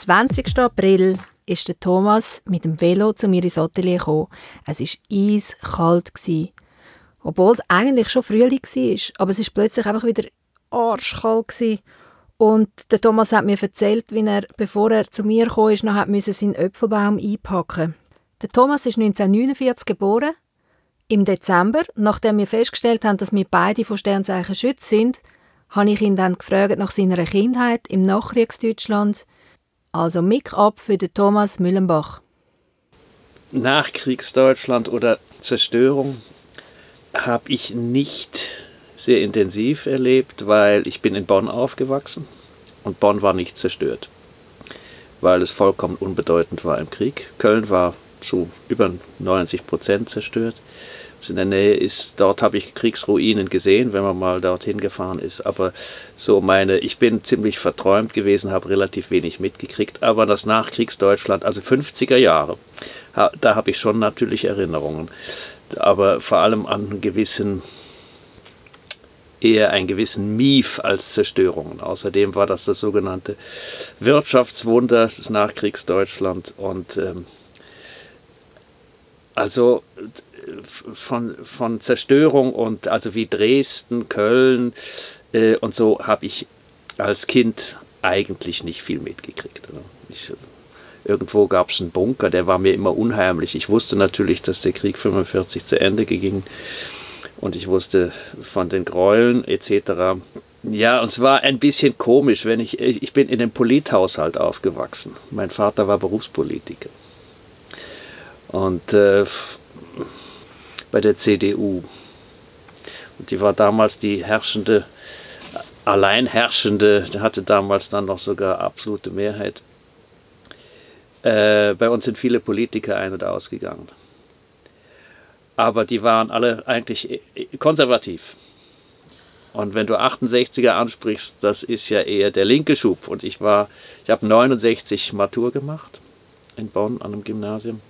20. April ist der Thomas mit dem Velo zu mir ins Atelier gekommen. Es war eiskalt. Obwohl es eigentlich schon Frühling war, aber es war plötzlich einfach wieder arschkalt. Und der Thomas hat mir erzählt, wie er, bevor er zu mir kam, noch hat seinen Äpfelbaum einpacken Der Thomas ist 1949 geboren. Im Dezember, nachdem wir festgestellt haben, dass wir beide von Sternzeichen Schütz sind, habe ich ihn dann gefragt nach seiner Kindheit im Nachkriegsdeutschland. Also Mick ab für den Thomas Müllenbach. Nachkriegsdeutschland oder Zerstörung habe ich nicht sehr intensiv erlebt, weil ich bin in Bonn aufgewachsen und Bonn war nicht zerstört, weil es vollkommen unbedeutend war im Krieg. Köln war zu über 90 Prozent zerstört. In der Nähe ist, dort habe ich Kriegsruinen gesehen, wenn man mal dorthin gefahren ist. Aber so meine, ich bin ziemlich verträumt gewesen, habe relativ wenig mitgekriegt. Aber das Nachkriegsdeutschland, also 50er Jahre, da habe ich schon natürlich Erinnerungen. Aber vor allem an einen gewissen eher einen gewissen Mief als Zerstörungen. Außerdem war das das sogenannte Wirtschaftswunder des Nachkriegsdeutschland und ähm, also von, von Zerstörung und also wie Dresden, Köln äh, und so habe ich als Kind eigentlich nicht viel mitgekriegt. Ich, irgendwo gab es einen Bunker, der war mir immer unheimlich. Ich wusste natürlich, dass der Krieg 45 zu Ende ging und ich wusste von den Gräueln etc. Ja, und es war ein bisschen komisch, wenn ich, ich bin in einem Polithaushalt aufgewachsen. Mein Vater war Berufspolitiker. Und äh, bei der CDU. Und die war damals die herrschende, allein herrschende, hatte damals dann noch sogar absolute Mehrheit. Äh, bei uns sind viele Politiker ein- und ausgegangen aber die waren alle eigentlich äh, konservativ. Und wenn du 68er ansprichst, das ist ja eher der linke Schub. Und ich war, ich habe 69 Matur gemacht in Bonn an einem Gymnasium.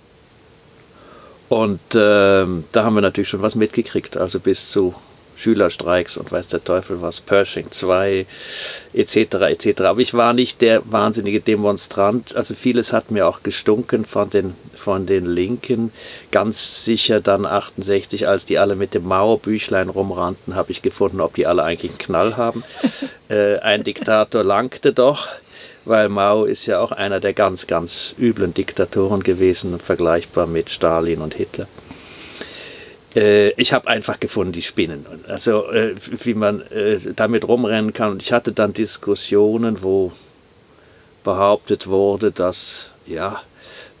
Und äh, da haben wir natürlich schon was mitgekriegt, also bis zu Schülerstreiks und weiß der Teufel was, Pershing 2 etc. etc. Aber ich war nicht der wahnsinnige Demonstrant. Also vieles hat mir auch gestunken von den, von den Linken. Ganz sicher dann 68, als die alle mit dem Mauerbüchlein rumrannten, habe ich gefunden, ob die alle eigentlich einen Knall haben. äh, ein Diktator langte doch weil Mao ist ja auch einer der ganz, ganz üblen Diktatoren gewesen, vergleichbar mit Stalin und Hitler. Äh, ich habe einfach gefunden, die spinnen. Also äh, wie man äh, damit rumrennen kann. Und ich hatte dann Diskussionen, wo behauptet wurde, dass ja,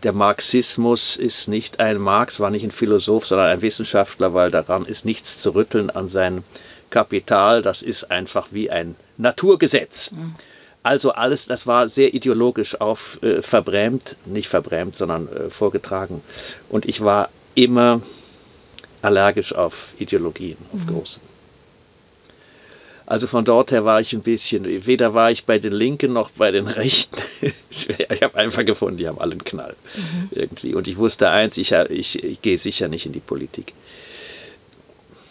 der Marxismus ist nicht ein Marx, war nicht ein Philosoph, sondern ein Wissenschaftler, weil daran ist nichts zu rütteln an seinem Kapital. Das ist einfach wie ein Naturgesetz. Mhm. Also alles, das war sehr ideologisch auf äh, verbrämt, nicht verbrämt, sondern äh, vorgetragen. Und ich war immer allergisch auf Ideologien, auf mhm. große. Also von dort her war ich ein bisschen, weder war ich bei den Linken noch bei den Rechten. ich habe einfach gefunden, die haben alle einen Knall mhm. irgendwie. Und ich wusste eins, ich, ich, ich gehe sicher nicht in die Politik.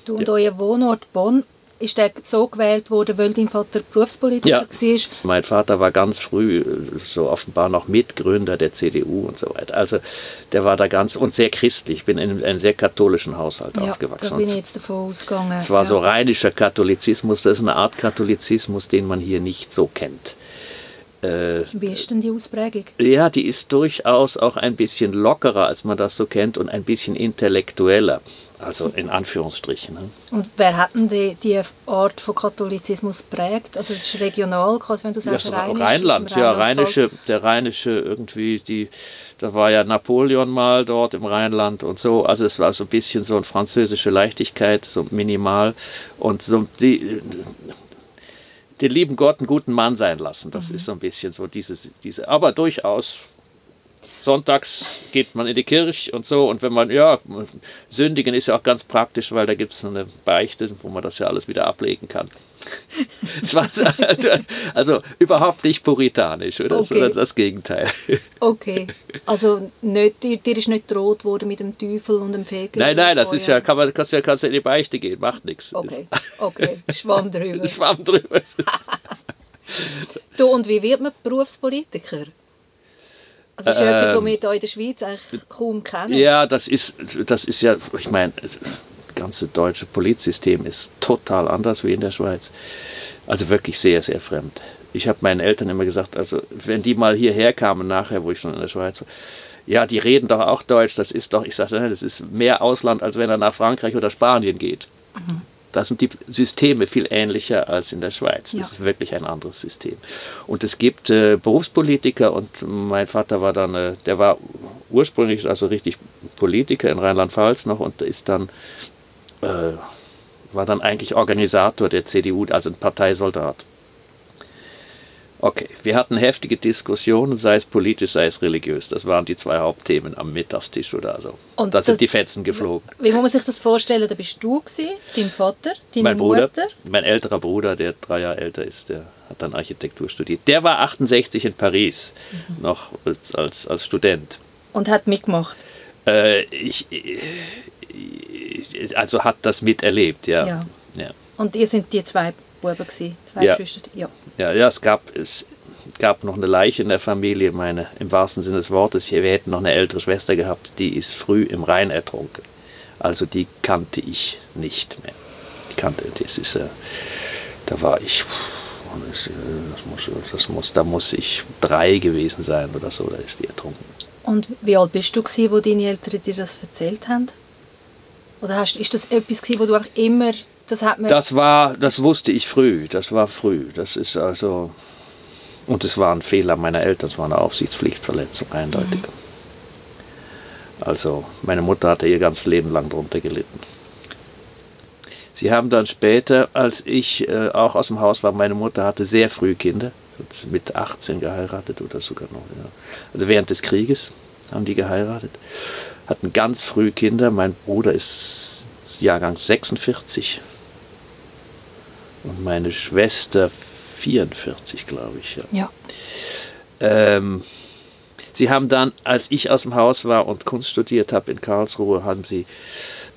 Du und ja. euer Wohnort Bonn ist der so gewählt worden, weil dein Vater Berufspolitiker ja. war? Mein Vater war ganz früh so offenbar noch Mitgründer der CDU und so weiter. Also der war da ganz und sehr christlich. Ich bin in einem sehr katholischen Haushalt ja, aufgewachsen. Da bin ich jetzt davon ausgegangen. Es war ja. so rheinischer Katholizismus. Das ist eine Art Katholizismus, den man hier nicht so kennt. Äh, Wie ist denn die Ausprägung? Ja, die ist durchaus auch ein bisschen lockerer, als man das so kennt und ein bisschen intellektueller. Also in Anführungsstrichen. Ne? Und wer hat denn die, die Art von Katholizismus prägt? Also es ist regional, quasi, wenn du sagst ja, Rheinisch, Rheinland, ja, Rheinische, der Rheinische irgendwie, die, da war ja Napoleon mal dort im Rheinland und so. Also es war so ein bisschen so eine französische Leichtigkeit, so minimal. Und so die, den lieben Gott einen guten Mann sein lassen. Das mhm. ist so ein bisschen so dieses, diese, aber durchaus sonntags geht man in die Kirche und so. Und wenn man, ja, sündigen ist ja auch ganz praktisch, weil da gibt es eine Beichte, wo man das ja alles wieder ablegen kann. also, also, überhaupt nicht puritanisch, oder? Okay. Sondern das Gegenteil. Okay. Also nicht, dir, dir ist nicht gedroht worden mit dem Teufel und dem Fegen? Nein, nein, das ist ja, kann man, kannst ja kannst in die Beichte gehen, macht nichts. Okay, okay, Schwamm drüber. Schwamm drüber. du, und wie wird man Berufspolitiker? Also ist ja etwas, was wir hier in der Schweiz eigentlich kaum kennen. Ja, das ist, das ist ja, ich meine, das ganze deutsche Polizsystem ist total anders wie in der Schweiz. Also wirklich sehr, sehr fremd. Ich habe meinen Eltern immer gesagt, also wenn die mal hierher kamen nachher, wo ich schon in der Schweiz war, ja, die reden doch auch Deutsch, das ist doch, ich sage, das ist mehr Ausland, als wenn er nach Frankreich oder Spanien geht. Mhm. Da sind die Systeme viel ähnlicher als in der Schweiz. Das ja. ist wirklich ein anderes System. Und es gibt äh, Berufspolitiker und mein Vater war dann, äh, der war ursprünglich also richtig Politiker in Rheinland-Pfalz noch und ist dann, äh, war dann eigentlich Organisator der CDU, also ein Parteisoldat. Okay, wir hatten heftige Diskussionen, sei es politisch, sei es religiös. Das waren die zwei Hauptthemen am Mittagstisch oder so. Und da sind die Fetzen geflogen. Wie muss man sich das vorstellen? Da bist du gewesen, dein Vater, deine mein Bruder, Mutter? Mein älterer Bruder, der drei Jahre älter ist, der hat dann Architektur studiert. Der war 68 in Paris, mhm. noch als, als, als Student. Und hat mitgemacht? Äh, ich, also hat das miterlebt, ja. ja. ja. Und ihr sind die zwei Buben gewesen, zwei ja. Geschwister? Ja. ja. Ja, es gab, es gab noch eine Leiche in der Familie, meine, im wahrsten Sinne des Wortes. Wir hätten noch eine ältere Schwester gehabt, die ist früh im Rhein ertrunken. Also die kannte ich nicht mehr. Die kannte, das ist, äh, da war ich, das, äh, das, muss, das muss, da muss ich drei gewesen sein oder so, da ist die ertrunken. Und wie alt bist du gewesen, wo deine Eltern dir das erzählt haben? Oder hast, ist das etwas gewesen, wo du auch immer das hat mir. Das war, das wusste ich früh. Das war früh. Das ist also. Und es war ein Fehler meiner Eltern, es war eine Aufsichtspflichtverletzung, eindeutig. Mhm. Also meine Mutter hatte ihr ganzes Leben lang darunter gelitten. Sie haben dann später, als ich äh, auch aus dem Haus war, meine Mutter hatte sehr früh Kinder, mit 18 geheiratet oder sogar noch. Ja. Also während des Krieges haben die geheiratet, hatten ganz früh Kinder. Mein Bruder ist Jahrgang 46 und meine Schwester 44, glaube ich. Ja. ja. Ähm, sie haben dann, als ich aus dem Haus war und Kunst studiert habe in Karlsruhe, haben sie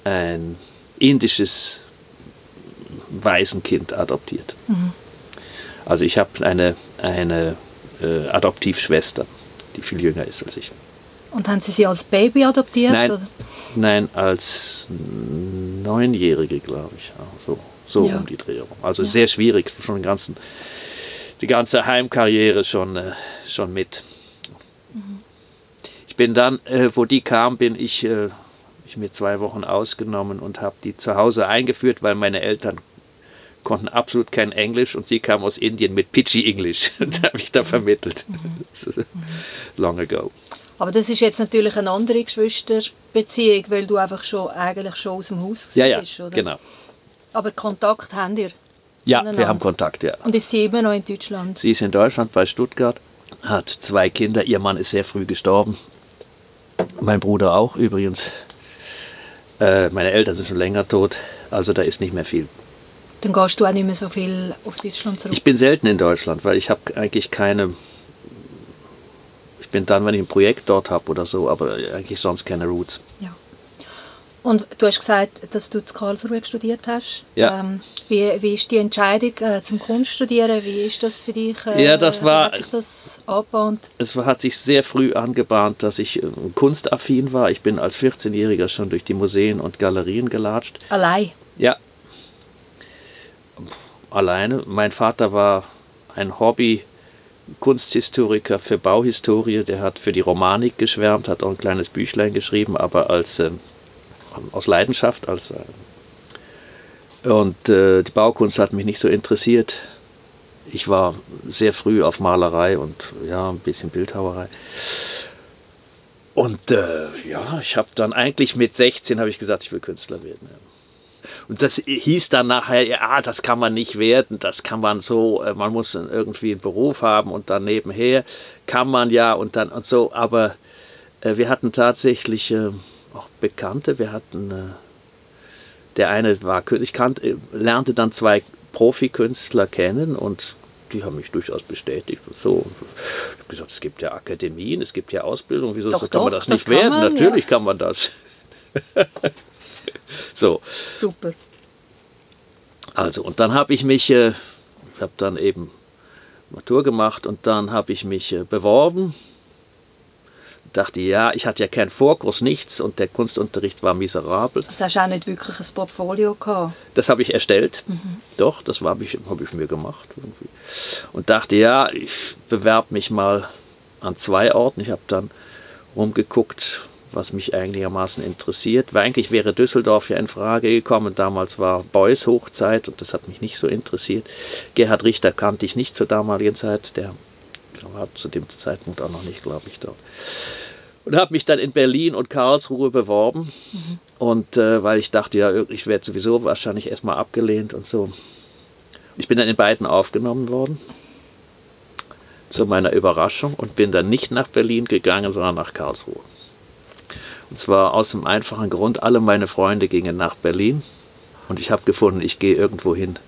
ein indisches Waisenkind adoptiert. Mhm. Also ich habe eine, eine äh, Adoptivschwester, die viel jünger ist als ich. Und haben Sie sie als Baby adoptiert? Nein, nein als Neunjährige, glaube ich. So. So ja. um die Dreh Also ja. sehr schwierig, schon den ganzen, die ganze Heimkarriere schon, äh, schon mit. Mhm. Ich bin dann, äh, wo die kam, bin ich, äh, ich mir zwei Wochen ausgenommen und habe die zu Hause eingeführt, weil meine Eltern konnten absolut kein Englisch und sie kam aus Indien mit Pidgey Englisch. Da habe ich da mhm. vermittelt. Mhm. Long ago. Aber das ist jetzt natürlich eine andere Geschwisterbeziehung, weil du einfach schon eigentlich schon aus dem Haus ja, bist, oder? genau. Aber Kontakt habt ihr? Ja, wir haben Kontakt, ja. Und ist sie immer noch in Deutschland? Sie ist in Deutschland bei Stuttgart, hat zwei Kinder. Ihr Mann ist sehr früh gestorben. Mein Bruder auch übrigens. Äh, meine Eltern sind schon länger tot, also da ist nicht mehr viel. Dann gehst du auch nicht mehr so viel auf Deutschland zurück? Ich bin selten in Deutschland, weil ich habe eigentlich keine... Ich bin dann, wenn ich ein Projekt dort habe oder so, aber eigentlich sonst keine Roots. Ja. Und du hast gesagt, dass du zu Karlsruhe studiert hast. Ja. Ähm, wie, wie ist die Entscheidung äh, zum Kunststudieren? Wie ist das für dich? Äh, ja, das war, hat sich das angebahnt? Es hat sich sehr früh angebahnt, dass ich äh, kunstaffin war. Ich bin als 14-Jähriger schon durch die Museen und Galerien gelatscht. Allein? Ja. Alleine. Mein Vater war ein Hobby. Kunsthistoriker für Bauhistorie, der hat für die Romanik geschwärmt, hat auch ein kleines Büchlein geschrieben, aber als ähm, aus Leidenschaft. Als, äh, und äh, die Baukunst hat mich nicht so interessiert. Ich war sehr früh auf Malerei und ja, ein bisschen Bildhauerei. Und äh, ja, ich habe dann eigentlich mit 16 habe ich gesagt, ich will Künstler werden. Ja. Und das hieß dann nachher, ja, das kann man nicht werden, das kann man so, äh, man muss irgendwie einen Beruf haben und dann nebenher kann man ja und dann und so. Aber äh, wir hatten tatsächlich äh, Bekannte. Wir hatten, äh, der eine war, ich kannte, lernte dann zwei Profikünstler kennen und die haben mich durchaus bestätigt. Und so. Ich habe gesagt, es gibt ja Akademien, es gibt ja Ausbildung, wieso doch, kann doch, man das nicht werden? Man, Natürlich ja. kann man das. so. Super. Also, und dann habe ich mich, äh, ich habe dann eben Matur gemacht und dann habe ich mich äh, beworben dachte, ja, ich hatte ja keinen Vorkurs, nichts und der Kunstunterricht war miserabel. Also hast du auch nicht wirklich ein Portfolio gehabt? Das habe ich erstellt. Mhm. Doch, das habe ich, hab ich mir gemacht. Irgendwie. Und dachte, ja, ich bewerbe mich mal an zwei Orten. Ich habe dann rumgeguckt, was mich einigermaßen interessiert. Weil eigentlich wäre Düsseldorf ja in Frage gekommen. Damals war Beuys Hochzeit und das hat mich nicht so interessiert. Gerhard Richter kannte ich nicht zur damaligen Zeit. Der war zu dem Zeitpunkt auch noch nicht, glaube ich, dort. Und habe mich dann in Berlin und Karlsruhe beworben. Mhm. Und äh, weil ich dachte, ja, ich werde sowieso wahrscheinlich erstmal abgelehnt und so. Ich bin dann in beiden aufgenommen worden. Zu meiner Überraschung und bin dann nicht nach Berlin gegangen, sondern nach Karlsruhe. Und zwar aus dem einfachen Grund, alle meine Freunde gingen nach Berlin und ich habe gefunden, ich gehe irgendwo hin,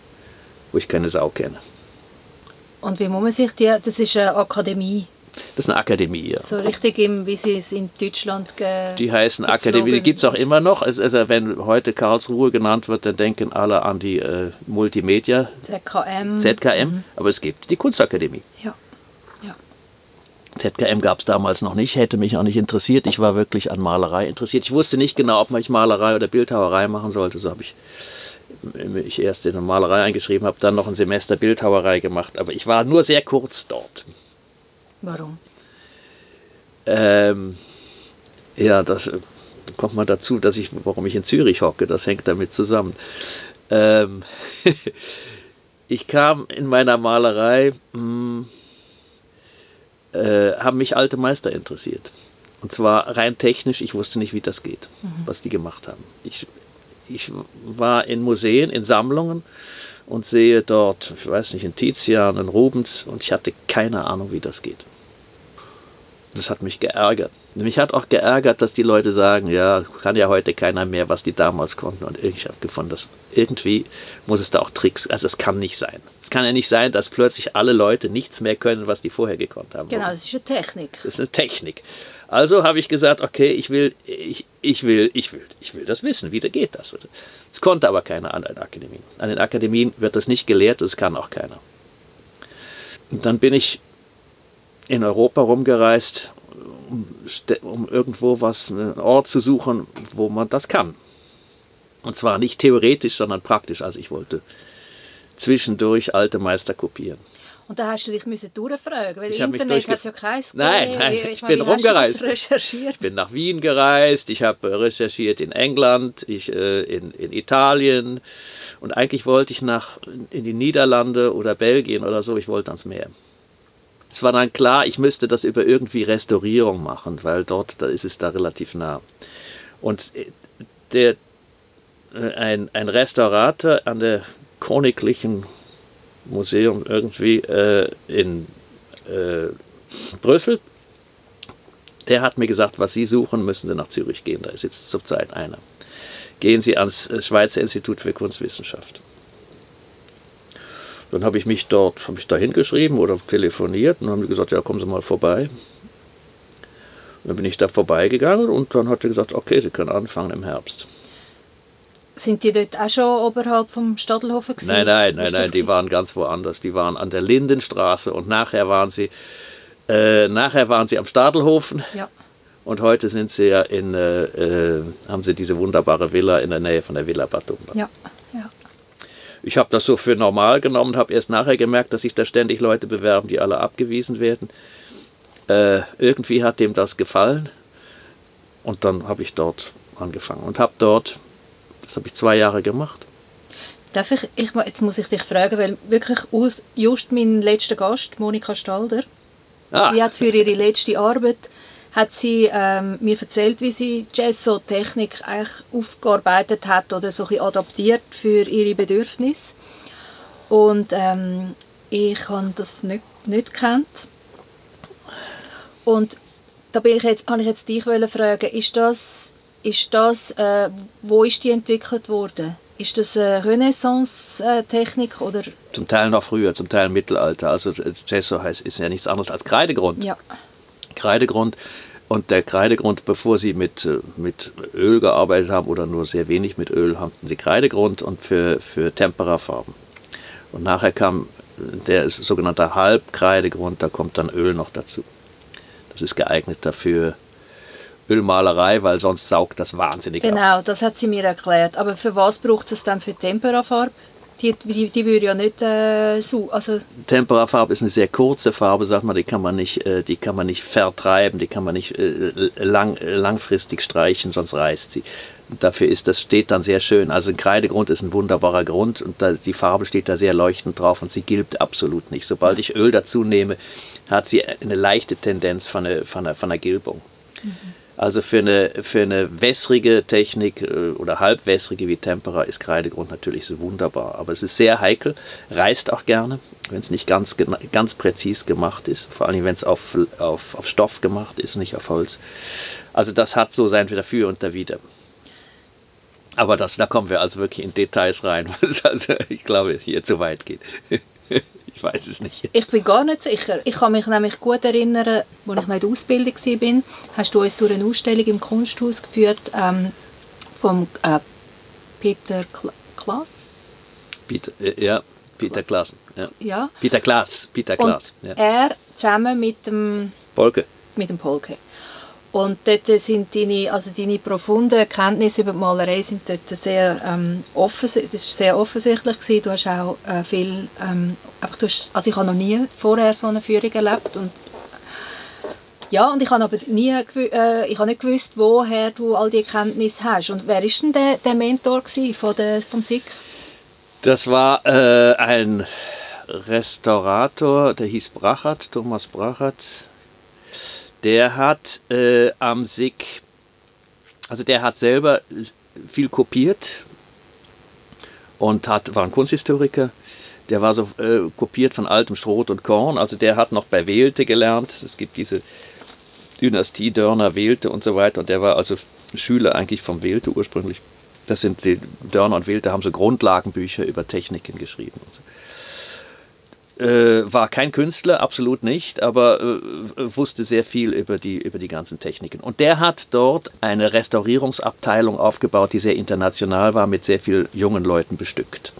wo ich keine Sau kenne. Und wie muss man sich die, das ist eine Akademie? Das ist eine Akademie, ja. So richtig, im, wie sie es in Deutschland ge Die heißen Akademie, die gibt es auch immer noch. Also, wenn heute Karlsruhe genannt wird, dann denken alle an die äh, Multimedia. ZKM. ZKM, mhm. aber es gibt die Kunstakademie. Ja. ZKM gab es damals noch nicht, hätte mich auch nicht interessiert. Ich war wirklich an Malerei interessiert. Ich wusste nicht genau, ob ich Malerei oder Bildhauerei machen sollte. So habe ich mich erst in eine Malerei eingeschrieben, habe dann noch ein Semester Bildhauerei gemacht. Aber ich war nur sehr kurz dort. Warum? Ähm, ja, das kommt mal dazu, dass ich, warum ich in Zürich hocke. Das hängt damit zusammen. Ähm, ich kam in meiner Malerei. Hm, äh, haben mich alte Meister interessiert. Und zwar rein technisch, ich wusste nicht, wie das geht, mhm. was die gemacht haben. Ich, ich war in Museen, in Sammlungen und sehe dort, ich weiß nicht, in Tizian, in Rubens und ich hatte keine Ahnung, wie das geht. Das hat mich geärgert. Mich hat auch geärgert, dass die Leute sagen, ja, kann ja heute keiner mehr, was die damals konnten. Und ich habe gefunden, dass irgendwie muss es da auch Tricks, also es kann nicht sein. Es kann ja nicht sein, dass plötzlich alle Leute nichts mehr können, was die vorher gekonnt haben. Genau, das ist eine Technik. Das ist eine Technik. Also habe ich gesagt, okay, ich will, ich, ich will, ich will, ich will das wissen, wie geht das? Es konnte aber keiner an den Akademien. An den Akademien wird das nicht gelehrt, das kann auch keiner. Und dann bin ich in Europa rumgereist, um, um irgendwo was, einen Ort zu suchen, wo man das kann. Und zwar nicht theoretisch, sondern praktisch. Also ich wollte zwischendurch alte Meister kopieren. Und da hast du dich müssen durchfragen, weil ich Internet hat es ja keins Nein, nein ich, ich bin rumgereist. recherchiert? Ich bin nach Wien gereist, ich habe recherchiert in England, ich, äh, in, in Italien und eigentlich wollte ich nach in die Niederlande oder Belgien oder so, ich wollte ans Meer es war dann klar, ich müsste das über irgendwie Restaurierung machen, weil dort da ist es da relativ nah. Und äh, der, äh, ein, ein Restaurator an der Königlichen Museum irgendwie äh, in äh, Brüssel, der hat mir gesagt, was Sie suchen, müssen Sie nach Zürich gehen. Da ist jetzt zurzeit einer. Gehen Sie ans äh, Schweizer Institut für Kunstwissenschaft. Dann habe ich mich dort, habe ich da hingeschrieben oder telefoniert und haben die gesagt, ja, kommen Sie mal vorbei. Und dann bin ich da vorbeigegangen und dann hat er gesagt, okay, Sie können anfangen im Herbst. Sind die dort auch schon oberhalb vom Stadelhofen gewesen? Nein, nein, nein, nein, die waren ganz woanders. Die waren an der Lindenstraße und nachher waren sie, äh, nachher waren sie am Stadelhofen. Ja. Und heute sind sie ja in, äh, äh, haben sie diese wunderbare Villa in der Nähe von der Villa Bad Dumba. Ja, ja. Ich habe das so für normal genommen und habe erst nachher gemerkt, dass sich da ständig Leute bewerben, die alle abgewiesen werden. Äh, irgendwie hat dem das gefallen und dann habe ich dort angefangen und habe dort, das habe ich zwei Jahre gemacht. Darf ich, ich, jetzt muss ich dich fragen, weil wirklich just mein letzter Gast, Monika Stalder, ah. sie hat für ihre letzte Arbeit hat sie ähm, mir erzählt, wie sie Gesso-Technik eigentlich aufgearbeitet hat oder so ein adaptiert für ihre Bedürfnisse. Und ähm, ich habe das nicht, nicht gekannt. Und da bin ich jetzt, habe ich jetzt dich fragen, ist das, ist das äh, wo ist die entwickelt worden? Ist das eine Renaissance-Technik oder? Zum Teil noch früher, zum Teil im Mittelalter. Also Gesso heißt, ist ja nichts anderes als Kreidegrund. Ja. Kreidegrund. Und der Kreidegrund, bevor sie mit, äh, mit Öl gearbeitet haben oder nur sehr wenig mit Öl, hatten sie Kreidegrund und für, für Temperafarben. Und nachher kam der sogenannte Halbkreidegrund, da kommt dann Öl noch dazu. Das ist geeignet dafür, Ölmalerei, weil sonst saugt das wahnsinnig Genau, das hat sie mir erklärt. Aber für was braucht es dann für Temperafarbe? Die, die, die würde ja nicht äh, so, also Temperafarbe ist eine sehr kurze Farbe, sagt man, die kann man nicht, äh, die kann man nicht vertreiben, die kann man nicht äh, lang, äh, langfristig streichen, sonst reißt sie. Und dafür ist das steht dann sehr schön. Also ein Kreidegrund ist ein wunderbarer Grund und da, die Farbe steht da sehr leuchtend drauf und sie gilbt absolut nicht. Sobald ich Öl dazu nehme, hat sie eine leichte Tendenz von einer, von einer, von einer Gilbung. Mhm. Also für eine, für eine wässrige Technik äh, oder halbwässrige wie Tempera ist Kreidegrund natürlich so wunderbar. Aber es ist sehr heikel, reißt auch gerne, wenn es nicht ganz, ganz präzis gemacht ist. Vor allem, wenn es auf, auf, auf Stoff gemacht ist, nicht auf Holz. Also das hat so sein Dafür und Dawider. Aber das, da kommen wir also wirklich in Details rein, was also, ich glaube, hier zu weit geht. Ich weiß es nicht. Ich bin gar nicht sicher. Ich kann mich nämlich gut erinnern, als ich noch in der Ausbildung war, hast du uns durch eine Ausstellung im Kunsthaus geführt ähm, vom äh, Peter Kl Klaas. Peter, äh, ja, Peter Klaas. Ja. ja. Peter Klaas. Peter Klaas. Ja. Er zusammen mit dem Polke. Mit dem Polke. Und dort sind deine, also deine profunden Erkenntnisse über die Malerei sind dort sehr, ähm, das ist sehr offensichtlich gewesen. Du hast auch äh, viel, ähm, du hast, also ich habe noch nie vorher so eine Führung erlebt und ja, und ich habe aber nie, äh, ich habe nicht gewusst, woher du all die Erkenntnisse hast. Und wer ist denn der, der Mentor von der, vom SIG? Das war äh, ein Restaurator, der hieß Brachert, Thomas Brachert der hat äh, am SIG, also der hat selber viel kopiert und hat, war ein Kunsthistoriker. Der war so äh, kopiert von altem Schrot und Korn. Also der hat noch bei Welte gelernt. Es gibt diese Dynastie Dörner, Welte und so weiter. Und der war also Schüler eigentlich vom Welte ursprünglich. Das sind die Dörner und Welte haben so Grundlagenbücher über Techniken geschrieben. Und so. Äh, war kein Künstler, absolut nicht, aber äh, wusste sehr viel über die, über die ganzen Techniken. Und der hat dort eine Restaurierungsabteilung aufgebaut, die sehr international war, mit sehr vielen jungen Leuten bestückt.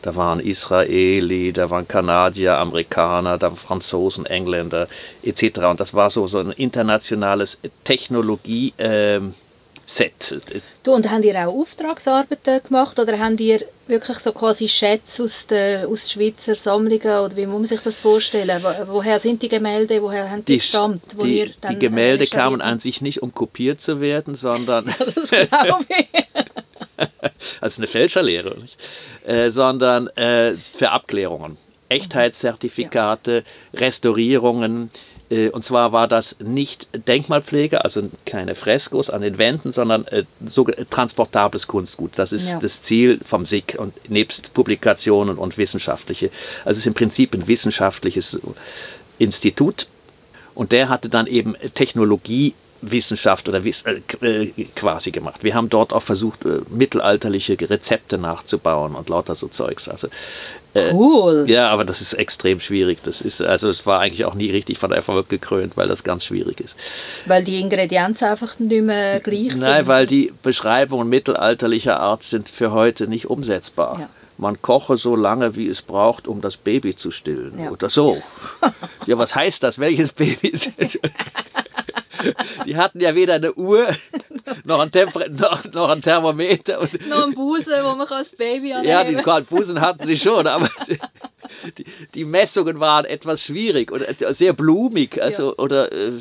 Da waren Israeli, da waren Kanadier, Amerikaner, da waren Franzosen, Engländer etc. Und das war so, so ein internationales Technologie- äh, Set. Du, und habt ihr auch Auftragsarbeiten gemacht oder habt ihr wirklich so quasi Schätze aus den aus Schweizer Sammlungen oder wie muss man sich das vorstellen? Woher sind die Gemälde, woher haben die, die gestammt? Wo die, die äh, Gemälde kamen an sich nicht, um kopiert zu werden, sondern... das glaube ich. als eine Fälscherlehre, äh, sondern äh, für Abklärungen. Echtheitszertifikate, Restaurierungen, äh, und zwar war das nicht Denkmalpflege, also keine Freskos an den Wänden, sondern äh, so transportables Kunstgut. Das ist ja. das Ziel vom SIG und nebst Publikationen und wissenschaftliche. Also es ist im Prinzip ein wissenschaftliches Institut. Und der hatte dann eben Technologie Wissenschaft oder Wiss äh, äh, quasi gemacht. Wir haben dort auch versucht, äh, mittelalterliche Rezepte nachzubauen und lauter so Zeugs. Also, äh, cool. Ja, aber das ist extrem schwierig. Das ist, also es war eigentlich auch nie richtig von Erfolg gekrönt, weil das ganz schwierig ist. Weil die Ingredienzen einfach nicht mehr gleich sind? Nein, weil die Beschreibungen mittelalterlicher Art sind für heute nicht umsetzbar. Ja man koche so lange, wie es braucht, um das Baby zu stillen. Ja. Oder so. ja, was heißt das? Welches Baby ist es? Die hatten ja weder eine Uhr noch ein, Temper noch, noch ein Thermometer. Und noch ein Busen, wo man als Baby anheben Ja, die Busen hatten sie schon, aber die, die, Messungen waren etwas schwierig und sehr blumig. Also, ja. Oder... Äh,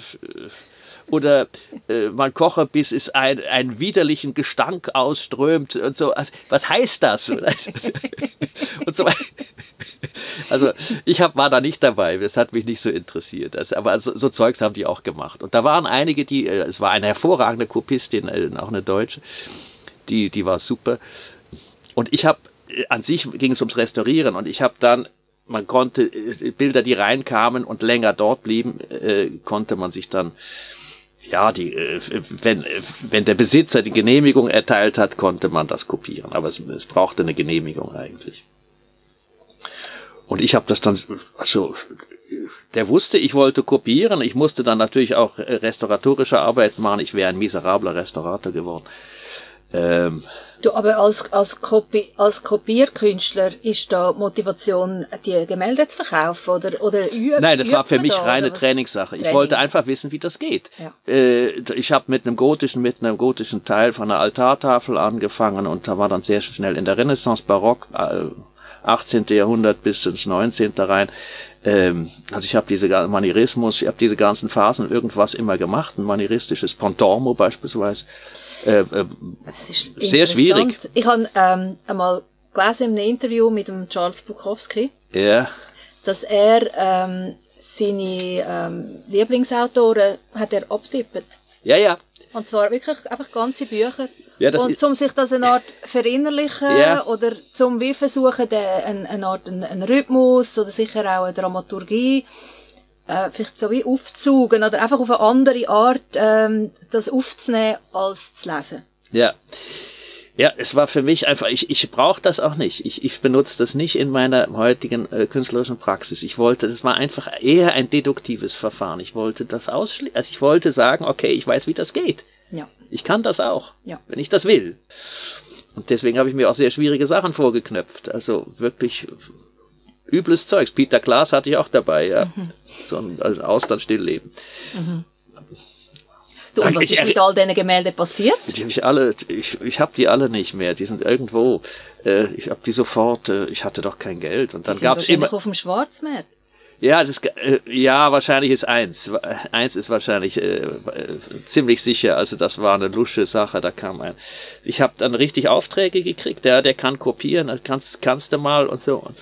oder äh, man koche, bis es ein, einen widerlichen Gestank ausströmt und so. Also, was heißt das? und so Also ich hab, war da nicht dabei, das hat mich nicht so interessiert. Also, aber so, so, Zeugs haben die auch gemacht. Und da waren einige, die, äh, es war eine hervorragende Kopistin, äh, auch eine Deutsche, die, die war super. Und ich habe, äh, an sich ging es ums Restaurieren und ich habe dann man konnte Bilder, die reinkamen und länger dort blieben, konnte man sich dann ja, die, äh, wenn, wenn der Besitzer die Genehmigung erteilt hat, konnte man das kopieren. Aber es, es brauchte eine Genehmigung eigentlich. Und ich habe das dann, also der wusste, ich wollte kopieren. Ich musste dann natürlich auch restauratorische Arbeit machen. Ich wäre ein miserabler Restaurator geworden. Ähm, Du, aber als, als, Kopi als Kopierkünstler ist da Motivation, die Gemälde zu verkaufen oder, oder üben? Nein, das war für mich da, reine? Trainingssache. Ich Training. wollte einfach wissen, wie das geht. Ja. Äh, ich habe mit einem gotischen, mit einem gotischen Teil von einer Altartafel angefangen und da war dann sehr schnell in der Renaissance, Barock, äh, 18. Jahrhundert bis ins 19. rein. Ähm, also ich habe diese Manierismus, ich habe diese ganzen Phasen irgendwas immer gemacht, ein manieristisches Pontormo beispielsweise. Äh, äh, Das ist Sehr schwierig. Ich habe ähm, einmal gelesen in einem Interview mit dem Charles Bukowski, ja, dass er ähm, seine ähm, Lieblingsautoren hat er abtippt. ja, ja. Und zwar wirklich einfach ganze Bücher. Ja, das und um sich das eine Art verinnerlichen Ja. oder zum wie versuchen, eine, eine Art einen, einen Rhythmus oder sicher auch eine Dramaturgie äh, vielleicht so wie aufzugen oder einfach auf eine andere Art ähm, das aufzunehmen als zu lesen. Ja. Ja, es war für mich einfach, ich, ich brauche das auch nicht. Ich, ich benutze das nicht in meiner heutigen äh, künstlerischen Praxis. Ich wollte, das war einfach eher ein deduktives Verfahren. Ich wollte das ausschließen. Also ich wollte sagen, okay, ich weiß, wie das geht. Ja. Ich kann das auch, Ja. wenn ich das will. Und deswegen habe ich mir auch sehr schwierige Sachen vorgeknöpft. Also wirklich übles Zeugs. Peter Klaas hatte ich auch dabei, ja. So ein, also Auslandsstillleben. Du, und was ich ist mit all diesen Gemälden passiert? Die habe ich alle, ich, ich habe die alle nicht mehr. Die sind irgendwo. Äh, ich habe die sofort. Äh, ich hatte doch kein Geld und dann gab es wahrscheinlich immer. auf dem Schwarzmeer. Ja, das, äh, ja, wahrscheinlich ist eins. Eins ist wahrscheinlich äh, äh, ziemlich sicher. Also das war eine lusche Sache. Da kam ein. Ich habe dann richtig Aufträge gekriegt. Der, der kann kopieren. Kannst, kannst du mal und so. Und,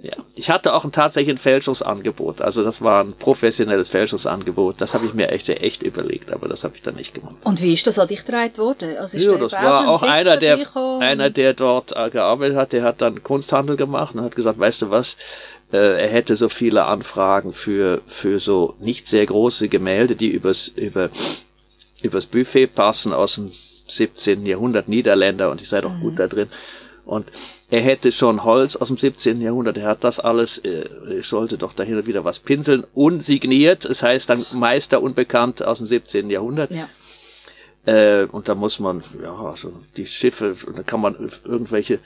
ja, ich hatte auch ein tatsächlich ein Fälschungsangebot. Also das war ein professionelles Fälschungsangebot. Das habe ich mir echt, echt überlegt, aber das habe ich dann nicht gemacht. Und wie ist das an dich getragen worden? Also ist Ja, das war auch einer, der, einer, der dort äh, gearbeitet hat, der hat dann Kunsthandel gemacht und hat gesagt, weißt du was, äh, er hätte so viele Anfragen für, für so nicht sehr große Gemälde, die übers, über, übers Buffet passen aus dem 17. Jahrhundert Niederländer und ich sei doch gut da drin. Und er hätte schon Holz aus dem 17. Jahrhundert, er hat das alles, äh, ich sollte doch dahinter wieder was pinseln, unsigniert, das heißt dann Meister unbekannt aus dem 17. Jahrhundert. Ja. Äh, und da muss man, ja, also die Schiffe, da kann man irgendwelche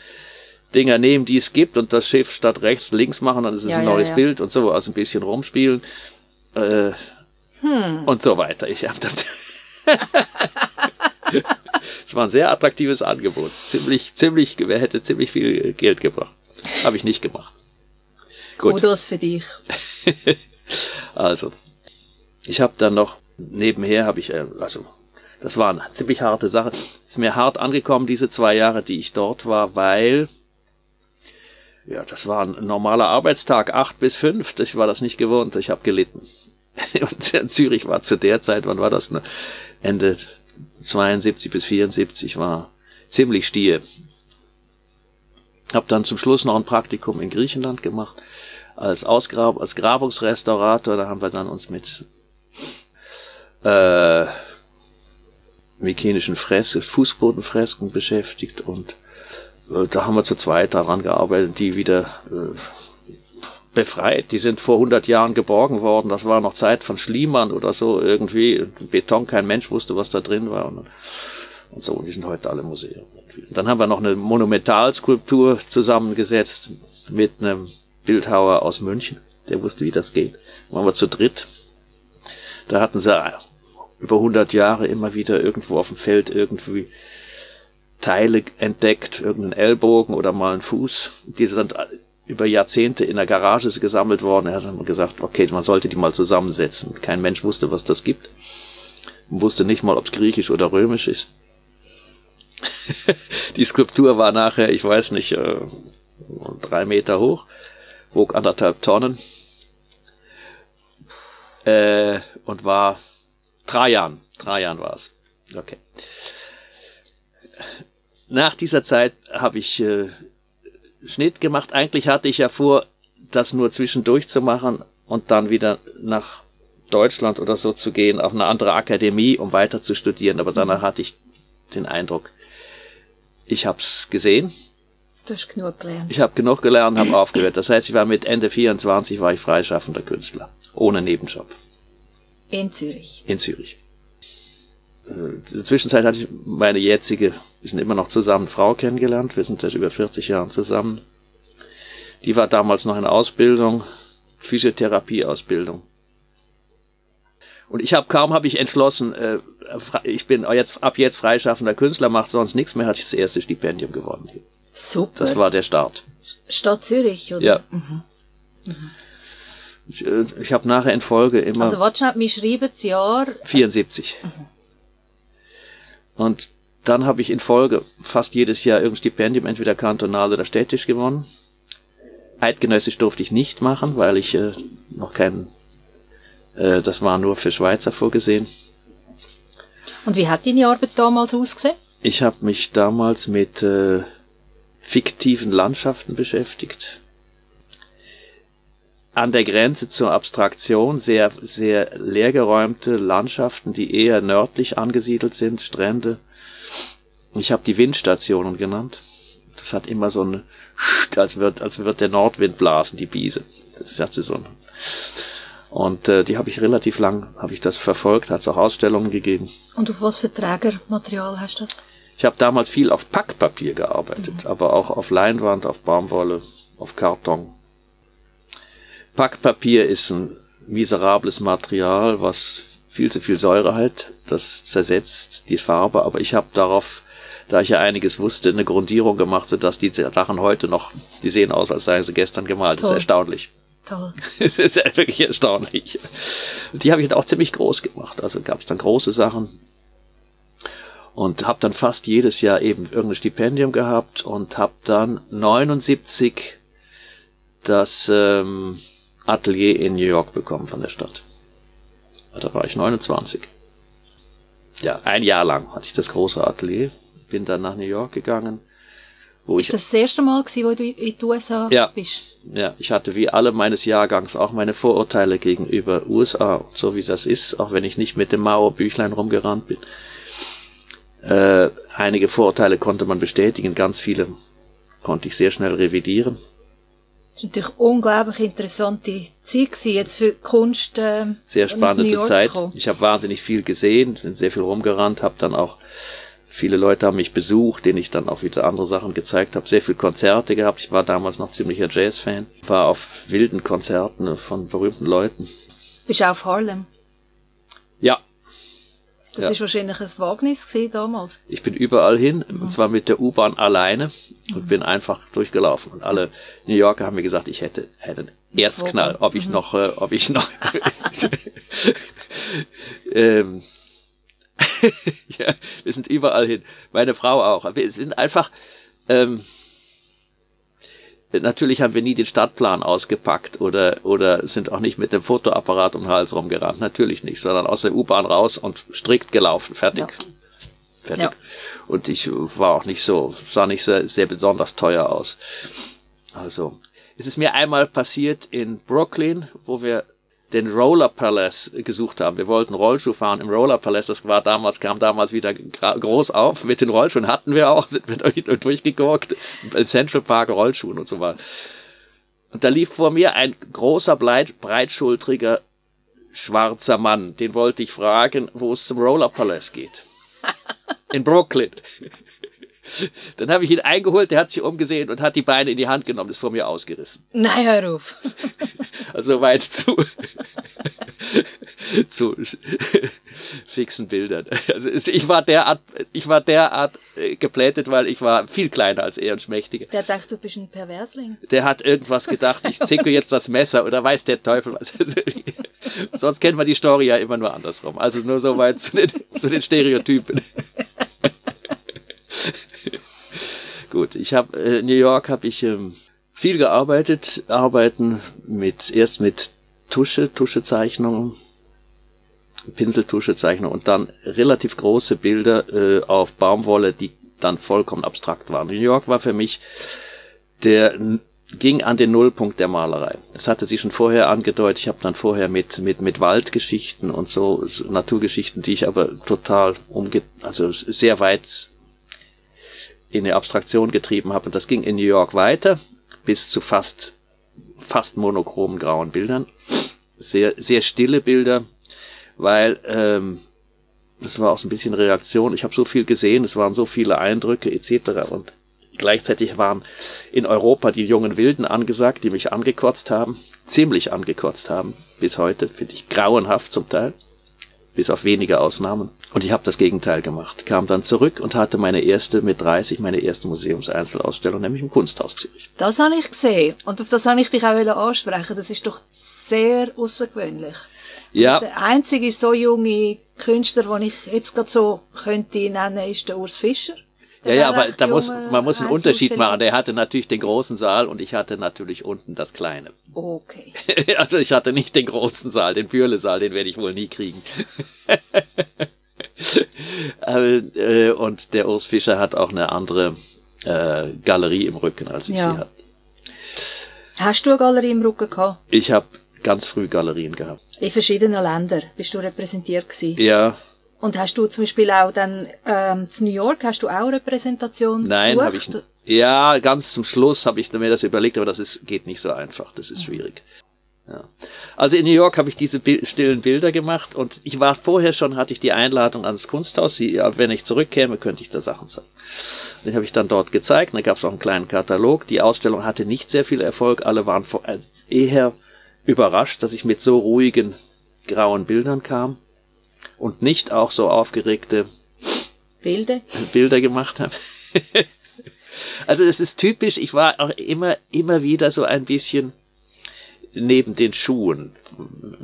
Dinger nehmen, die es gibt und das Schiff statt rechts links machen, dann ist es Ja, ein neues ja. Bild und so, also ein bisschen rumspielen. Äh, Hm. Und so weiter. Ich habe das. Es war ein sehr attraktives Angebot. Ziemlich, ziemlich, hätte ziemlich viel Geld gebracht. Habe ich nicht gemacht. Gut. Kudos für dich. Also, ich habe dann noch nebenher habe ich äh, also das war eine ziemlich harte Sache. Ist mir hart angekommen diese zwei Jahre, die ich dort war, weil ja, das war ein normaler Arbeitstag, acht bis fünf. Ich war das nicht gewohnt. Ich habe gelitten. Und Zürich war zu der Zeit, wann war das? Ne? Ende 72 bis 74 war ziemlich stier. Hab dann zum Schluss noch ein Praktikum in Griechenland gemacht als Ausgrab, als Grabungsrestaurator. Da haben wir dann uns mit äh, mykenischen Fresken, Fußbodenfresken beschäftigt und äh, da haben wir zu zweit daran gearbeitet, die wieder äh, befreit. Die sind vor 100 Jahren geborgen worden. Das war noch Zeit von Schliemann oder so irgendwie. Beton, kein Mensch wusste, was da drin war. Und, und so, und die sind heute alle Museum. Und dann haben wir noch eine Monumentalskulptur zusammengesetzt mit einem Bildhauer aus München. Der wusste, wie das geht. Waren wir zu dritt. Da hatten sie über 100 Jahre immer wieder irgendwo auf dem Feld irgendwie Teile entdeckt, irgendeinen Ellbogen oder mal einen Fuß. Die sind dann über Jahrzehnte in der Garage gesammelt worden. Er hat gesagt, okay, man sollte die mal zusammensetzen. Kein Mensch wusste, was das gibt. Man wusste nicht mal, ob es griechisch oder römisch ist. die Skulptur war nachher, ich weiß nicht, äh, drei Meter hoch, wog anderthalb Tonnen äh, und war Trajan. Trajan war es. Okay. Nach dieser Zeit habe ich äh, Schnitt gemacht. Eigentlich hatte ich ja vor, das nur zwischendurch zu machen und dann wieder nach Deutschland oder so zu gehen, auf eine andere Akademie, um weiter zu studieren. Aber danach hatte ich den Eindruck, ich habe es gesehen, Du hast genug gelernt. ich habe genug gelernt, habe aufgehört. Das heißt, ich war mit Ende 24 war ich freischaffender Künstler, ohne Nebenjob In Zürich. in Zürich. In der Zwischenzeit hatte ich meine jetzige, wir sind immer noch zusammen, Frau kennengelernt. Wir sind seit über 40 Jahren zusammen. Die war damals noch in Ausbildung, Physiotherapieausbildung. Und ich habe kaum habe ich entschlossen, äh, ich bin jetzt ab jetzt freischaffender Künstler, macht sonst nichts mehr, hatte ich das erste Stipendium gewonnen. Super. Das war der Start. Stadt Zürich, oder? Ja. Ich, äh, ich habe nachher in Folge immer Also, warte schnell, wir schreiben das Jahr. 74. Und dann habe ich in Folge fast jedes Jahr irgendein Stipendium, entweder kantonal oder städtisch gewonnen. Eidgenössisch durfte ich nicht machen, weil ich äh, noch keinen, äh, das war nur für Schweizer vorgesehen. Und wie hat deine Arbeit damals ausgesehen? Ich habe mich damals mit äh, fiktiven Landschaften beschäftigt. An der Grenze zur Abstraktion sehr, sehr leergeräumte Landschaften, die eher nördlich angesiedelt sind, Strände. Ich habe die Windstationen genannt. Das hat immer so eine, als wird, als wird der Nordwind blasen, die Biese. Das hat sie so eine. Und äh, die habe ich relativ lang, habe ich das verfolgt, hat es auch Ausstellungen gegeben. Und auf was für Trägermaterial hast du das? Ich habe damals viel auf Packpapier gearbeitet, aber auch auf Leinwand, auf Baumwolle, auf Karton. Packpapier ist ein miserables Material, was viel zu viel Säure hat. Das zersetzt die Farbe, aber ich habe darauf, da ich ja einiges wusste, eine Grundierung gemacht, sodass die Sachen heute noch, die sehen aus, als seien sie gestern gemalt. Das ist Toll. erstaunlich. Toll. Es ist wirklich erstaunlich. Die habe ich dann auch ziemlich groß gemacht. Also gab es dann große Sachen. Und habe dann fast jedes Jahr eben irgendein Stipendium gehabt und habe dann 79 das ähm, Atelier in New York bekommen von der Stadt. Da war ich 29. Ja, ein Jahr lang hatte ich das große Atelier. Bin dann nach New York gegangen, wo ich Ist das das erste Mal gewesen, wo du in die USA Ja. bist? Ja, ich hatte wie alle meines Jahrgangs auch meine Vorurteile gegenüber USA, so wie das ist, auch wenn ich nicht mit dem Mauerbüchlein rumgerannt bin. Äh, einige Vorurteile konnte man bestätigen, ganz viele konnte ich sehr schnell revidieren. Das war natürlich unglaublich interessante Zeit gewesen, jetzt für Kunst. ähm, Sehr spannende Zeit. Ich habe wahnsinnig viel gesehen, bin sehr viel rumgerannt, habe dann auch viele Leute haben mich besucht, denen ich dann auch wieder andere Sachen gezeigt habe, sehr viel Konzerte gehabt. Ich war damals noch ziemlicher Jazz-Fan, war auf wilden Konzerten von berühmten Leuten. Bist du auf Harlem? Ja, Das Ja. ist wahrscheinlich ein Wagnis gewesen damals. Ich bin überall hin, und zwar mit der U-Bahn alleine und bin einfach durchgelaufen. Und alle New Yorker haben mir gesagt, ich hätte, hätte einen Erzknall, ob ich noch, äh, ob ich noch, ähm, ja, wir sind überall hin. Meine Frau auch. Wir sind einfach, ähm, Natürlich haben wir nie den Stadtplan ausgepackt oder, oder sind auch nicht mit dem Fotoapparat um den Hals rumgerannt. Natürlich nicht, sondern aus der U-Bahn raus und strikt gelaufen. Fertig. Ja. Fertig. Ja. Und ich war auch nicht so, sah nicht sehr, sehr besonders teuer aus. Also, es ist mir einmal passiert in Brooklyn, wo wir den Roller Palace gesucht haben. Wir wollten Rollschuh fahren im Roller Palace. Das war damals, kam damals wieder groß auf. Mit den Rollschuhen hatten wir auch, sind wir durch, durchgeguckt. Im Central Park Rollschuhen und so weiter. Und da lief vor mir ein großer, breit, breitschultriger, schwarzer Mann. Den wollte ich fragen, wo es zum Roller Palace geht. In Brooklyn. Dann habe ich ihn eingeholt, der hat sich umgesehen und hat die Beine in die Hand genommen, ist vor mir ausgerissen. Nein, hör auf. Also war jetzt zu, zu fixen Bildern. Also ich war derart, ich war derart äh, geplättet, weil ich war viel kleiner als er und schmächtiger. Der denkt, du bist ein Perversling. Der hat irgendwas gedacht, ich zicke jetzt das Messer oder weiß der Teufel was. Sonst kennt man die Story ja immer nur andersrum. Also nur so weit zu den, zu den Stereotypen. Gut, ich habe äh, New York habe ich ähm, viel gearbeitet, arbeiten mit erst mit Tusche, Tuschezeichnungen, Pinseltuschezeichnungen und dann relativ große Bilder äh, auf Baumwolle, die dann vollkommen abstrakt waren. New York war für mich der ging an den Nullpunkt der Malerei. Das hatte sie schon vorher angedeutet. Ich habe dann vorher mit mit mit Waldgeschichten und so, so Naturgeschichten, die ich aber total umge also sehr weit in eine Abstraktion getrieben habe. Und das ging in New York weiter bis zu fast fast monochromen grauen Bildern. Sehr sehr stille Bilder, weil ähm, Das war auch so ein bisschen Reaktion. Ich habe so viel gesehen, es waren so viele Eindrücke etc. Und gleichzeitig waren in Europa die jungen Wilden angesagt, die mich angekotzt haben, ziemlich angekotzt haben. Bis heute finde ich grauenhaft zum Teil, bis auf wenige Ausnahmen. Und ich habe das Gegenteil gemacht. Kam dann zurück und hatte meine erste mit 30 meine erste Museumseinzelausstellung, nämlich im Kunsthaus Zürich. Das habe ich gesehen und auf das habe ich dich auch ansprechen. Das ist doch sehr außergewöhnlich. Ja. Der einzige so junge Künstler, den ich jetzt gerade so könnte nennen, ist der Urs Fischer. Ja, ja, aber da muss, man muss einen Unterschied machen. Der hatte natürlich den großen Saal und ich hatte natürlich unten das kleine. Okay. also ich hatte nicht den großen Saal, den Bürle-Saal, den werde ich wohl nie kriegen. Äh, und der Urs Fischer hat auch eine andere äh, Galerie im Rücken, als ich Ja. sie hatte. Hast du eine Galerie im Rücken gehabt? Ich habe ganz früh Galerien gehabt. In verschiedenen Ländern bist du repräsentiert gewesen. Ja, Und hast du zum Beispiel auch dann ähm, zu New York, hast du auch Repräsentation nein, habe ich? Ja, ganz zum Schluss habe ich mir das überlegt, aber das ist, geht nicht so einfach, das ist schwierig. Ja. Also in New York habe ich diese Bil stillen Bilder gemacht und ich war vorher schon, hatte ich die Einladung ans Kunsthaus, ja, wenn ich zurückkäme, könnte ich da Sachen zeigen. Den habe ich dann dort gezeigt, da gab es auch einen kleinen Katalog. Die Ausstellung hatte nicht sehr viel Erfolg, alle waren vor, äh, eher überrascht, dass ich mit so ruhigen grauen Bildern kam und nicht auch so aufgeregte Bilder? Bilder gemacht habe. also das ist typisch, ich war auch immer, immer wieder so ein bisschen neben den Schuhen.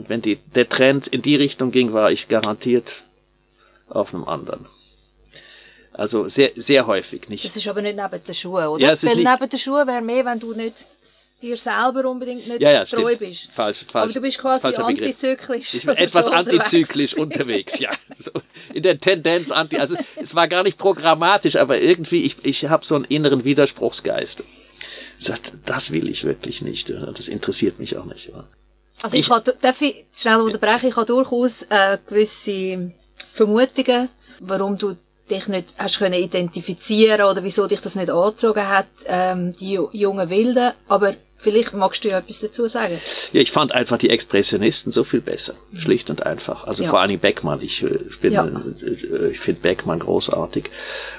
Wenn die, der Trend in die Richtung ging, war ich garantiert auf einem anderen. Also sehr, sehr häufig nicht. Das ist aber nicht neben den Schuhen, oder? Ja, Weil nicht- neben den Schuhen wäre mehr, wenn du nicht dir selber unbedingt nicht Ja, ja, treu stimmt. bist. Falsch, falsch. aber du bist quasi antizyklisch. Ich bin etwas so antizyklisch unterwegs. ja. So, in der Tendenz anti, also es war gar nicht programmatisch, aber irgendwie, ich, ich habe so einen inneren Widerspruchsgeist. Ich sagte, das will ich wirklich nicht. Das interessiert mich auch nicht. Also ich, kann, darf ich schnell unterbrechen? Ich habe durchaus äh, gewisse Vermutungen, warum du dich nicht hast können identifizieren oder wieso dich das nicht angezogen hat, ähm, die ju- jungen Wilden. Aber vielleicht magst du ja etwas dazu sagen. Ja, ich fand einfach die Expressionisten so viel besser. Schlicht und einfach. Also Ja. vor allen Dingen Beckmann. Ich, äh, ich bin, Ja. äh, ich finde Beckmann großartig.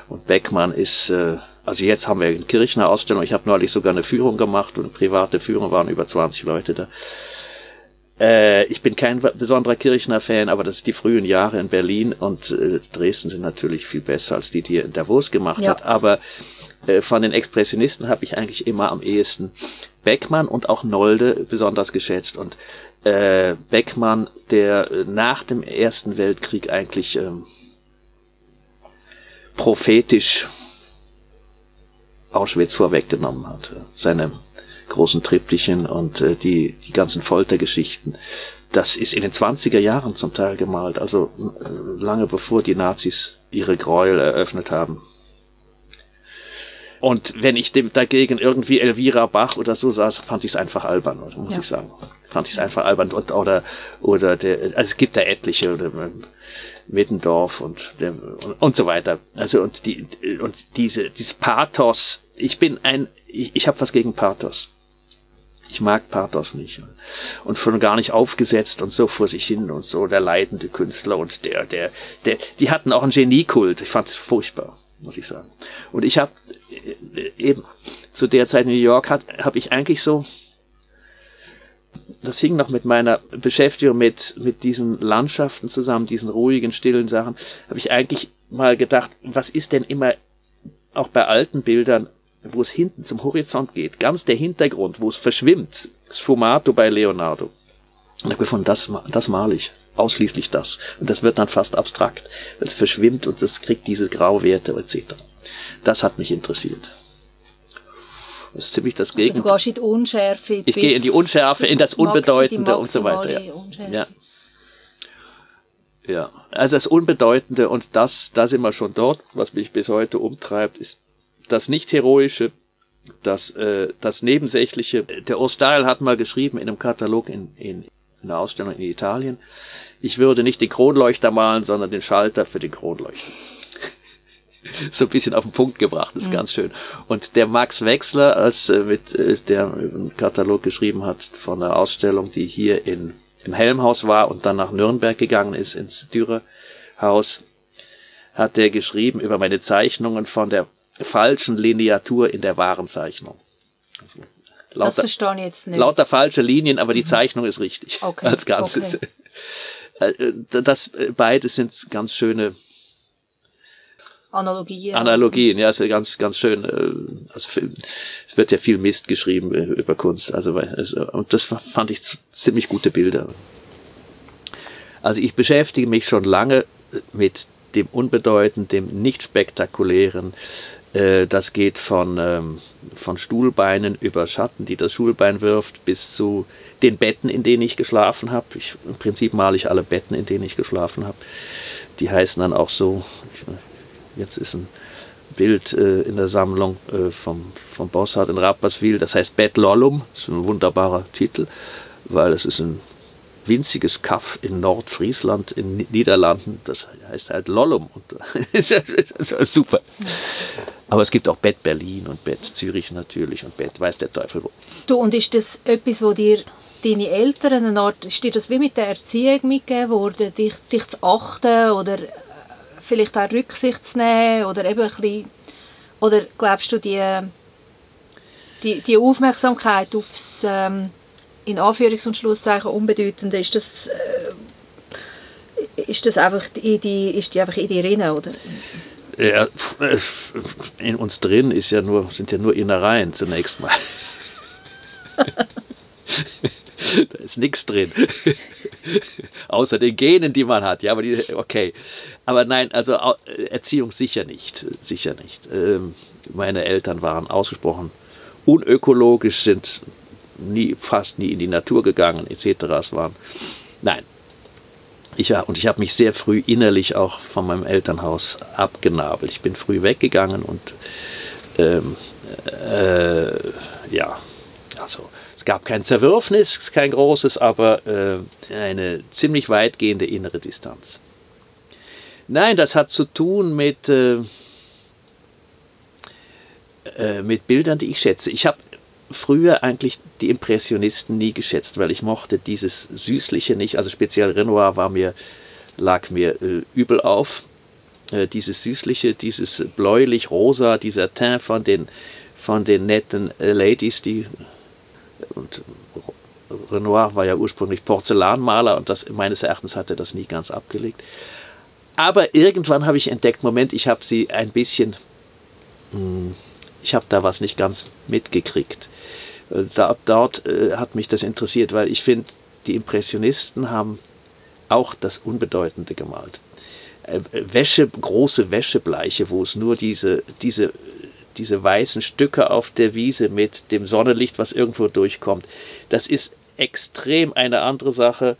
Und Beckmann ist, äh, also jetzt haben wir eine Kirchner Ausstellung. Ich habe neulich sogar eine Führung gemacht und eine private Führung waren über 20 Leute da. Ich bin kein besonderer Kirchner-Fan, aber das ist die frühen Jahre in Berlin und Dresden sind natürlich viel besser als die, die er in Davos gemacht Ja. hat. Aber von den Expressionisten habe ich eigentlich immer am ehesten Beckmann und auch Nolde besonders geschätzt. Und äh, Beckmann, der äh, nach dem Ersten Weltkrieg eigentlich ähm, prophetisch Auschwitz vorweggenommen hat. Seine großen Triptychen und äh, die, die ganzen Foltergeschichten. Das ist in den 20er Jahren zum Teil gemalt, also äh, lange bevor die Nazis ihre Gräuel eröffnet haben. Und wenn ich dem dagegen irgendwie Elvira Bach oder so saß, fand ich es einfach albern, muss Ja. ich sagen. Fand ich es einfach albern. Und, oder, oder der, also es gibt da etliche, oder, ähm, Mittendorf und, der, und, und so weiter. Also und die und diese dieses Pathos. Ich bin ein ich, ich habe was gegen Pathos. Ich mag Pathos nicht und schon gar nicht aufgesetzt und so vor sich hin und so der leidende Künstler und der der der die hatten auch einen Geniekult. Ich fand es furchtbar, muss ich sagen. Und ich habe eben zu der Zeit in New York hat habe ich eigentlich so das hing noch mit meiner Beschäftigung mit, mit diesen Landschaften zusammen, diesen ruhigen, stillen Sachen, habe ich eigentlich mal gedacht, was ist denn immer auch bei alten Bildern, wo es hinten zum Horizont geht, ganz der Hintergrund, wo es verschwimmt, Sfumato bei Leonardo. Und habe gefunden, das, das male ich. Ausschließlich das. Und das wird dann fast abstrakt. Es verschwimmt und es kriegt diese Grauwerte etc. Das hat mich interessiert. Das ist ziemlich das Also du Gegenteil. gehst in die Unschärfe. Ich gehe in die Unschärfe, in das Unbedeutende und so weiter. Ja. Ja. ja, also das Unbedeutende und das, da sind wir schon dort, was mich bis heute umtreibt, ist das Nicht-Heroische, das, äh, das Nebensächliche. Der Osteil hat mal geschrieben in einem Katalog in, in, in einer Ausstellung in Italien, ich würde nicht den Kronleuchter malen, sondern den Schalter für den Kronleuchter. so ein bisschen auf den Punkt gebracht, ist ganz schön. Und der Max Wechsler, als äh, mit äh, der einen Katalog geschrieben hat von einer Ausstellung, die hier in im Helmhaus war und dann nach Nürnberg gegangen ist ins Dürerhaus, hat er geschrieben über meine Zeichnungen von der falschen Lineatur in der wahren Zeichnung. Also, lauter, das verstehe ich jetzt nicht. Lauter falsche Linien, aber die. Zeichnung ist richtig okay. als Ganzes. Okay. Äh, das beides sind ganz schöne Analogien. Analogien, ja, ist ja ganz, ganz schön. Äh, also, es wird ja viel Mist geschrieben äh, über Kunst. Also, und das fand ich ziemlich gute Bilder. Also ich beschäftige mich schon lange mit dem Unbedeutenden, dem nicht spektakulären. Äh, das geht von, ähm, von Stuhlbeinen über Schatten, die das Schulbein wirft, bis zu den Betten, in denen ich geschlafen habe. Im Prinzip male ich alle Betten, in denen ich geschlafen habe. Die heißen dann auch so, jetzt ist ein Bild äh, in der Sammlung äh, vom, vom Bossart in Rapperswil, das heißt Bett Lollum, das ist ein wunderbarer Titel, weil es ist ein winziges Kaff in Nordfriesland, in Niederlanden. Das heißt halt Lollum. das ist super. Aber es gibt auch Bett Berlin und Bett Zürich natürlich und Bett weiß der Teufel wo. Du, und ist das etwas, wo dir deine Eltern eine Art, ist dir das wie mit der Erziehung mitgegeben worden, dich, dich zu achten oder äh, vielleicht auch Rücksicht zu nehmen oder eben ein bisschen, oder glaubst du, die, die, die Aufmerksamkeit aufs ähm, in Anführungs- und Schlusszeichen Unbedeutende, ist das, äh, ist das einfach in die, ist die einfach in dir drin, oder? Ja, in uns drin ist ja nur, sind ja nur Innereien zunächst mal. da ist nichts drin. Außer den Genen, die man hat. Ja, aber die, okay. Aber nein, also Erziehung sicher nicht. Sicher nicht. Ähm, meine Eltern waren ausgesprochen unökologisch, sind nie, fast nie in die Natur gegangen, etc. Es waren, nein. Ich, und ich habe mich sehr früh innerlich auch von meinem Elternhaus abgenabelt. Ich bin früh weggegangen und ähm, äh, ja, also es gab kein Zerwürfnis, kein großes, aber äh, eine ziemlich weitgehende innere Distanz. Nein, das hat zu tun mit, äh, äh, mit Bildern, die ich schätze. Ich habe früher eigentlich die Impressionisten nie geschätzt, weil ich mochte dieses Süßliche nicht. Also speziell Renoir war mir, lag mir äh, übel auf. Äh, dieses Süßliche, dieses bläulich-rosa, dieser Teint von den, von den netten äh, Ladies, die und Renoir war ja ursprünglich Porzellanmaler und das meines Erachtens hat er das nie ganz abgelegt. Aber irgendwann habe ich entdeckt, Moment, ich habe sie ein bisschen, hm, ich habe da was nicht ganz mitgekriegt. Da, dort äh, hat mich das interessiert, weil ich finde, die Impressionisten haben auch das Unbedeutende gemalt. Äh, Wäsche, große Wäschebleiche, wo es nur diese, diese, diese weißen Stücke auf der Wiese mit dem Sonnenlicht, was irgendwo durchkommt, das ist extrem eine andere Sache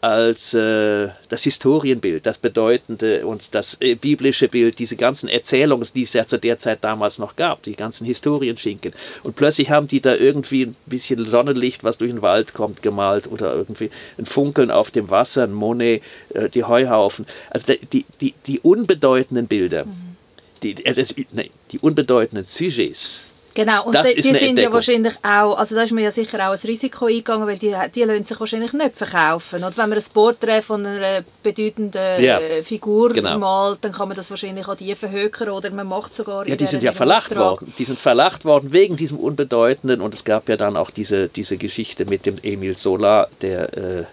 als äh, das Historienbild, das bedeutende und das äh, biblische Bild, diese ganzen Erzählungen, die es ja zu der Zeit damals noch gab, die ganzen Historienschinken. Und plötzlich haben die da irgendwie ein bisschen Sonnenlicht, was durch den Wald kommt, gemalt oder irgendwie ein Funkeln auf dem Wasser, ein Monet, äh, die Heuhaufen. Also die, die, die unbedeutenden Bilder, mhm. die, äh, nee, die unbedeutenden Sujets, Genau, und das die, die sind ja wahrscheinlich auch, also da ist man ja sicher auch ein Risiko eingegangen, weil die, die lassen sich wahrscheinlich nicht verkaufen. Oder wenn man ein Porträt von einer bedeutenden ja, Figur genau. malt, dann kann man das wahrscheinlich auch die verhökern oder man macht sogar... Ja, die sind ja verlacht worden. Die sind verlacht worden wegen diesem Unbedeutenden und es gab ja dann auch diese, diese Geschichte mit dem Emil Sola, der... Äh,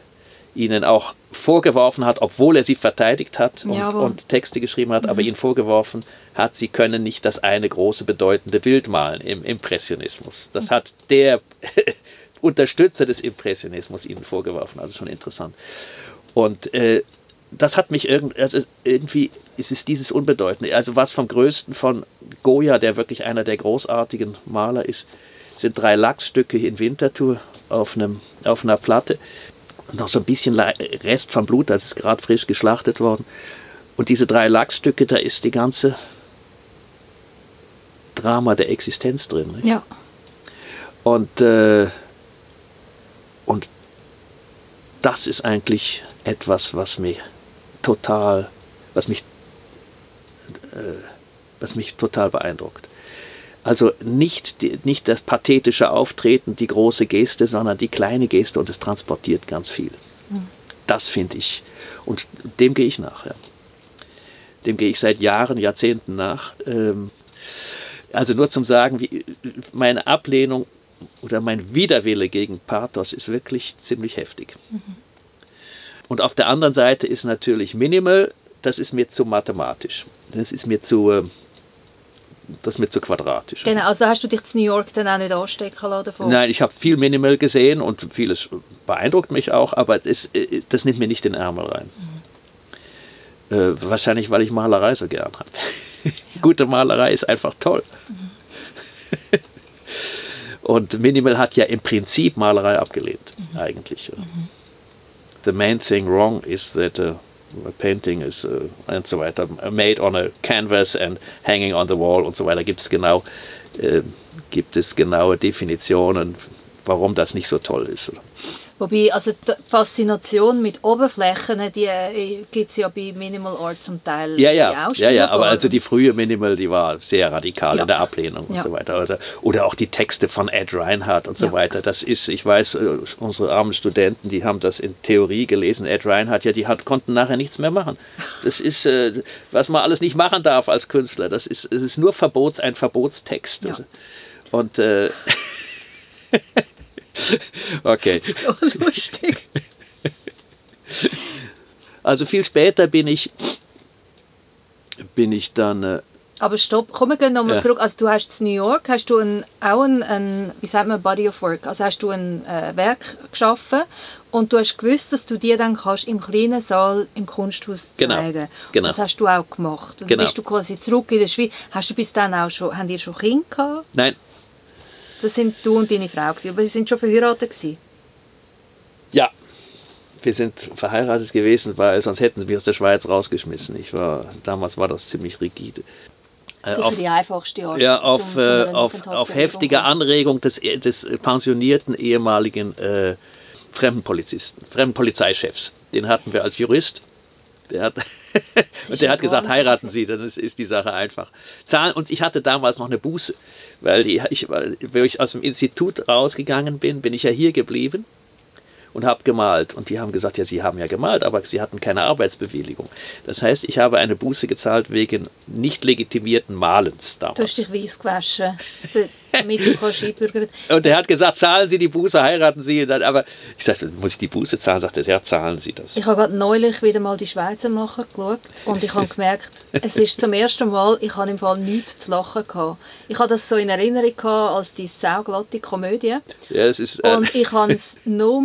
ihnen auch vorgeworfen hat, obwohl er sie verteidigt hat und, und Texte geschrieben hat, mhm. aber ihnen vorgeworfen hat, sie können nicht das eine große bedeutende Bild malen im Impressionismus. Das hat der Unterstützer des Impressionismus ihnen vorgeworfen, also schon interessant. Und äh, das hat mich irgend, also irgendwie, es ist dieses Unbedeutende. Also was vom Größten von Goya, der wirklich einer der großartigen Maler ist, sind drei Lachsstücke in Winterthur auf, einem, auf einer Platte noch so ein bisschen Rest vom Blut, das ist gerade frisch geschlachtet worden. Und diese drei Lachsstücke, da ist die ganze Drama der Existenz drin. Nicht? Ja. Und, äh, und das ist eigentlich etwas, was mich total, was mich, äh, was mich total beeindruckt. Also nicht, nicht das pathetische Auftreten, die große Geste, sondern die kleine Geste und es transportiert ganz viel. Mhm. Das finde ich. Und dem gehe ich nach. Ja. dem gehe ich seit Jahren, Jahrzehnten nach. Ähm, also nur zum Sagen, wie, meine Ablehnung oder mein Widerwille gegen Pathos ist wirklich ziemlich heftig. Mhm. Und auf der anderen Seite ist natürlich Minimal, das ist mir zu mathematisch. Das ist mir zu, äh, das ist mir zu quadratisch. Genau, also hast du dich zu New York dann auch nicht anstecken lassen davon? Nein, ich habe viel Minimal gesehen und vieles beeindruckt mich auch, aber das, äh, das nimmt mir nicht den Ärmel rein. Mhm. Äh, wahrscheinlich, weil ich Malerei so gern habe. Gute Malerei ist einfach toll. Und Minimal hat ja im Prinzip Malerei abgelehnt, mhm. eigentlich. Mhm. The main thing wrong is that uh, a painting is uh, und so weiter made on a canvas and hanging on the wall und so weiter gibt es genau äh, gibt es genaue Definitionen, warum das nicht so toll ist. Wobei, also die Faszination mit Oberflächen, die äh, gibt es ja bei Minimal Art zum Teil. Ja, ja, ja, ja, aber also die frühe Minimal, die war sehr radikal ja. in der Ablehnung und ja. so weiter. Oder, oder auch die Texte von Ed Reinhardt und so weiter. Das ist, ich weiß, äh, unsere armen Studenten, die haben das in Theorie gelesen. Ed Reinhardt, ja, die hat, konnten nachher nichts mehr machen. Das ist, äh, was man alles nicht machen darf als Künstler. Das ist, es ist nur Verbots, ein Verbotstext. Und äh, okay. So lustig. Also viel später bin ich, bin ich dann. Äh, aber stopp, komm, wir gehen nochmal ja. zurück. Also du hast in New York, hast du ein, auch ein, ein, wie sagt man, Body of Work, also hast du ein äh, Werk geschaffen und du hast gewusst, dass du die dann kannst im kleinen Saal im Kunsthaus genau. zeigen. Genau. genau. Das hast du auch gemacht. Dann genau. bist du quasi zurück in der Schweiz. Hast du bis dann auch schon, haben ihr schon Kinder gehabt? Nein, das sind du und deine Frau gewesen, aber sie sind schon verheiratet gewesen. Ja, wir sind verheiratet gewesen, weil sonst hätten sie mich aus der Schweiz rausgeschmissen. Ich war, damals war das ziemlich rigide. Äh, Sicher auf, die einfachste Art. Ja, auf, äh, auf, auf heftige Anregung des, des pensionierten ehemaligen äh, Fremdenpolizisten, Fremdenpolizeichefs. Den hatten wir als Jurist der hat, und der hat gesagt, heiraten Sie, dann ist, ist, die Sache einfach. Zahlen, und ich hatte damals noch eine Buße, weil die, ich, weil ich aus dem Institut rausgegangen bin, bin ich ja hier geblieben und habe gemalt. Und die haben gesagt, ja, Sie haben ja gemalt, aber Sie hatten keine Arbeitsbewilligung. Das heißt, ich habe eine Buße gezahlt wegen nicht legitimierten Malens damals. Du hast dich weiß gewaschen, damit du kannst Und er hat gesagt, zahlen Sie die Buße, heiraten Sie. Dann, aber ich sagte, muss ich die Buße zahlen? Sagte er, ja, zahlen Sie das. Ich habe gerade neulich wieder mal die Schweizer machen geschaut und ich habe gemerkt, es ist zum ersten Mal, ich habe im Fall nichts zu lachen gehabt. Ich habe das so in Erinnerung gehabt als die sauglatte Komödie. Ja, es ist, äh und ich habe es nur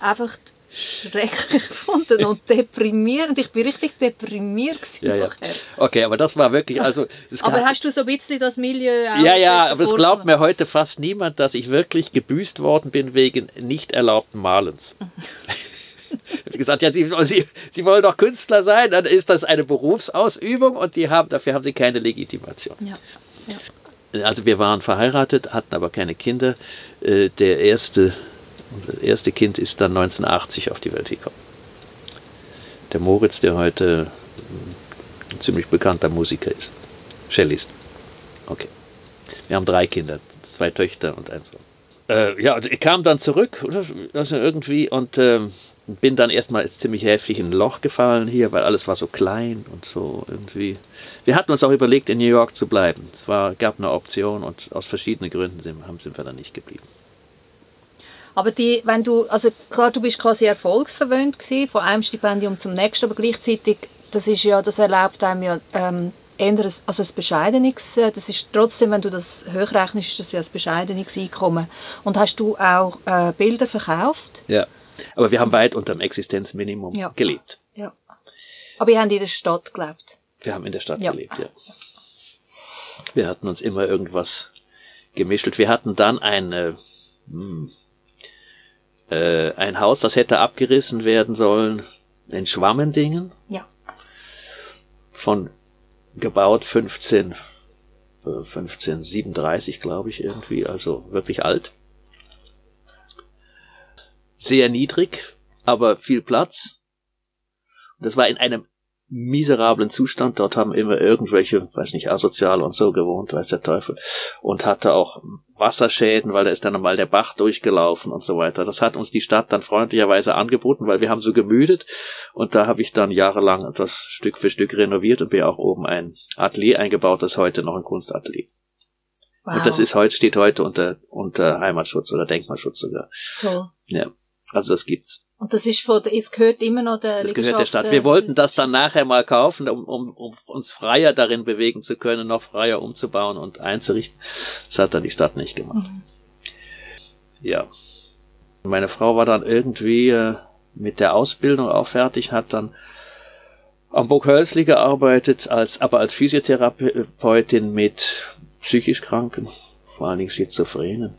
einfach schrecklich gefunden und deprimierend. Ich bin richtig deprimiert ja, ja. Okay, aber das war wirklich, also... aber hast du so ein bisschen das Milieu Ja, ja, aber es glaubt mir heute fast niemand, dass ich wirklich gebüßt worden bin wegen nicht erlaubten Malens. ich habe gesagt, ja, Sie, Sie, Sie, wollen doch Künstler sein, dann ist das eine Berufsausübung und die haben, dafür haben Sie keine Legitimation. Ja. Ja. Also wir waren verheiratet, hatten aber keine Kinder. Äh, der erste unser erste Kind ist dann 1980 auf die Welt gekommen. Der Moritz, der heute ein ziemlich bekannter Musiker ist. Cellist. Okay. Wir haben drei Kinder, zwei Töchter und ein Sohn. Äh, ja, ich kam dann zurück, oder? Also irgendwie, und äh, bin dann erstmal ziemlich heftig in ein Loch gefallen hier, weil alles war so klein und so irgendwie. Wir hatten uns auch überlegt, in New York zu bleiben. Es war, gab eine Option und aus verschiedenen Gründen sind, sind wir dann nicht geblieben. Aber die, wenn du, also klar, du bist quasi erfolgsverwöhnt gewesen, von einem Stipendium zum nächsten, aber gleichzeitig, das ist ja, das erlaubt einem ja ähm, eher also ein bescheidenes, äh, das ist trotzdem, wenn du das hochrechnest, ist das ja ein bescheidenes Einkommen. Und hast du auch äh, Bilder verkauft? Ja, aber wir haben weit unter dem Existenzminimum ja. gelebt. Ja. Aber ihr habt in der Stadt gelebt? Wir haben in der Stadt ja. gelebt, ja. Wir hatten uns immer irgendwas gemischelt. Wir hatten dann eine, hm, äh, ein Haus, das hätte abgerissen werden sollen in Schwammendingen. Ja. Von gebaut 15, 1537, glaube ich, irgendwie, also wirklich alt. Sehr niedrig, aber viel Platz. Das war in einem miserablen Zustand. Dort haben immer irgendwelche, weiß nicht, asozial und so gewohnt, weiß der Teufel. Und hatte auch Wasserschäden, weil da ist dann einmal der Bach durchgelaufen und so weiter. Das hat uns die Stadt dann freundlicherweise angeboten, weil wir haben so gemüdet. Und da habe ich dann jahrelang das Stück für Stück renoviert und mir auch oben ein Atelier eingebaut, das heute noch ein Kunstatelier. Wow. Und das ist heute, steht heute unter, unter Heimatschutz oder Denkmalschutz sogar. Toll. Ja. Also das gibt's. Und das ist von, es gehört immer noch der Das gehört der Stadt. Wir wollten das dann nachher mal kaufen, um, um, um uns freier darin bewegen zu können, noch freier umzubauen und einzurichten. Das hat dann die Stadt nicht gemacht. Mhm. Ja. Meine Frau war dann irgendwie äh, mit der Ausbildung auch fertig, hat dann am Burg Hölzli gearbeitet, als, aber als Physiotherapeutin mit psychisch Kranken, vor allen Dingen Schizophrenen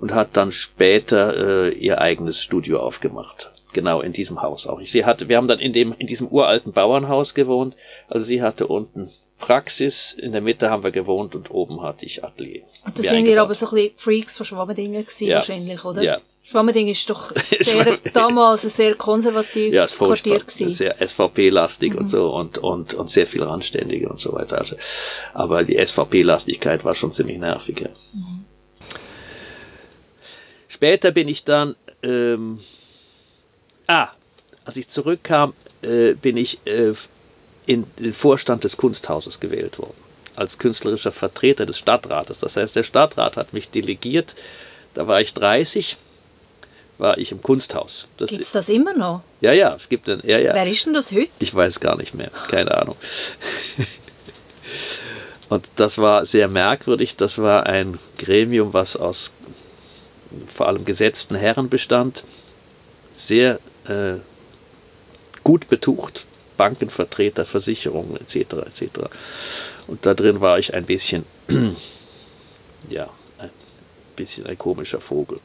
und hat dann später äh, ihr eigenes Studio aufgemacht. Genau in diesem Haus auch. Sie hatte, wir haben dann in dem in diesem uralten Bauernhaus gewohnt. Also sie hatte unten Praxis, in der Mitte haben wir gewohnt und oben hatte ich Atelier. Und da sind wir aber so ein bisschen Freaks von Schwammendingen gewesen ja. wahrscheinlich, oder? Ja. Schwammending ist doch sehr, damals ein sehr konservatives ja, Quartier gewesen. Sehr SVP-lastig mhm. und so und, und, und sehr viel Randständige und so weiter. Also, aber die SVP-Lastigkeit war schon ziemlich nervig, ja. Mhm. Später bin ich dann, ähm, ah, als ich zurückkam, äh, bin ich äh, in den Vorstand des Kunsthauses gewählt worden, als künstlerischer Vertreter des Stadtrates. Das heißt, der Stadtrat hat mich delegiert, da war ich 30, war ich im Kunsthaus. Gibt es das immer noch? Ja, ja, es gibt ein, ja, ja. Wer ist denn das heute? Ich weiß gar nicht mehr, keine Ahnung. Und das war sehr merkwürdig. Das war ein Gremium, was aus vor allem gesetzten Herren bestand, sehr äh, gut betucht, Bankenvertreter, Versicherungen etc. etc. Und da drin war ich ein bisschen, ja, ein bisschen ein komischer Vogel.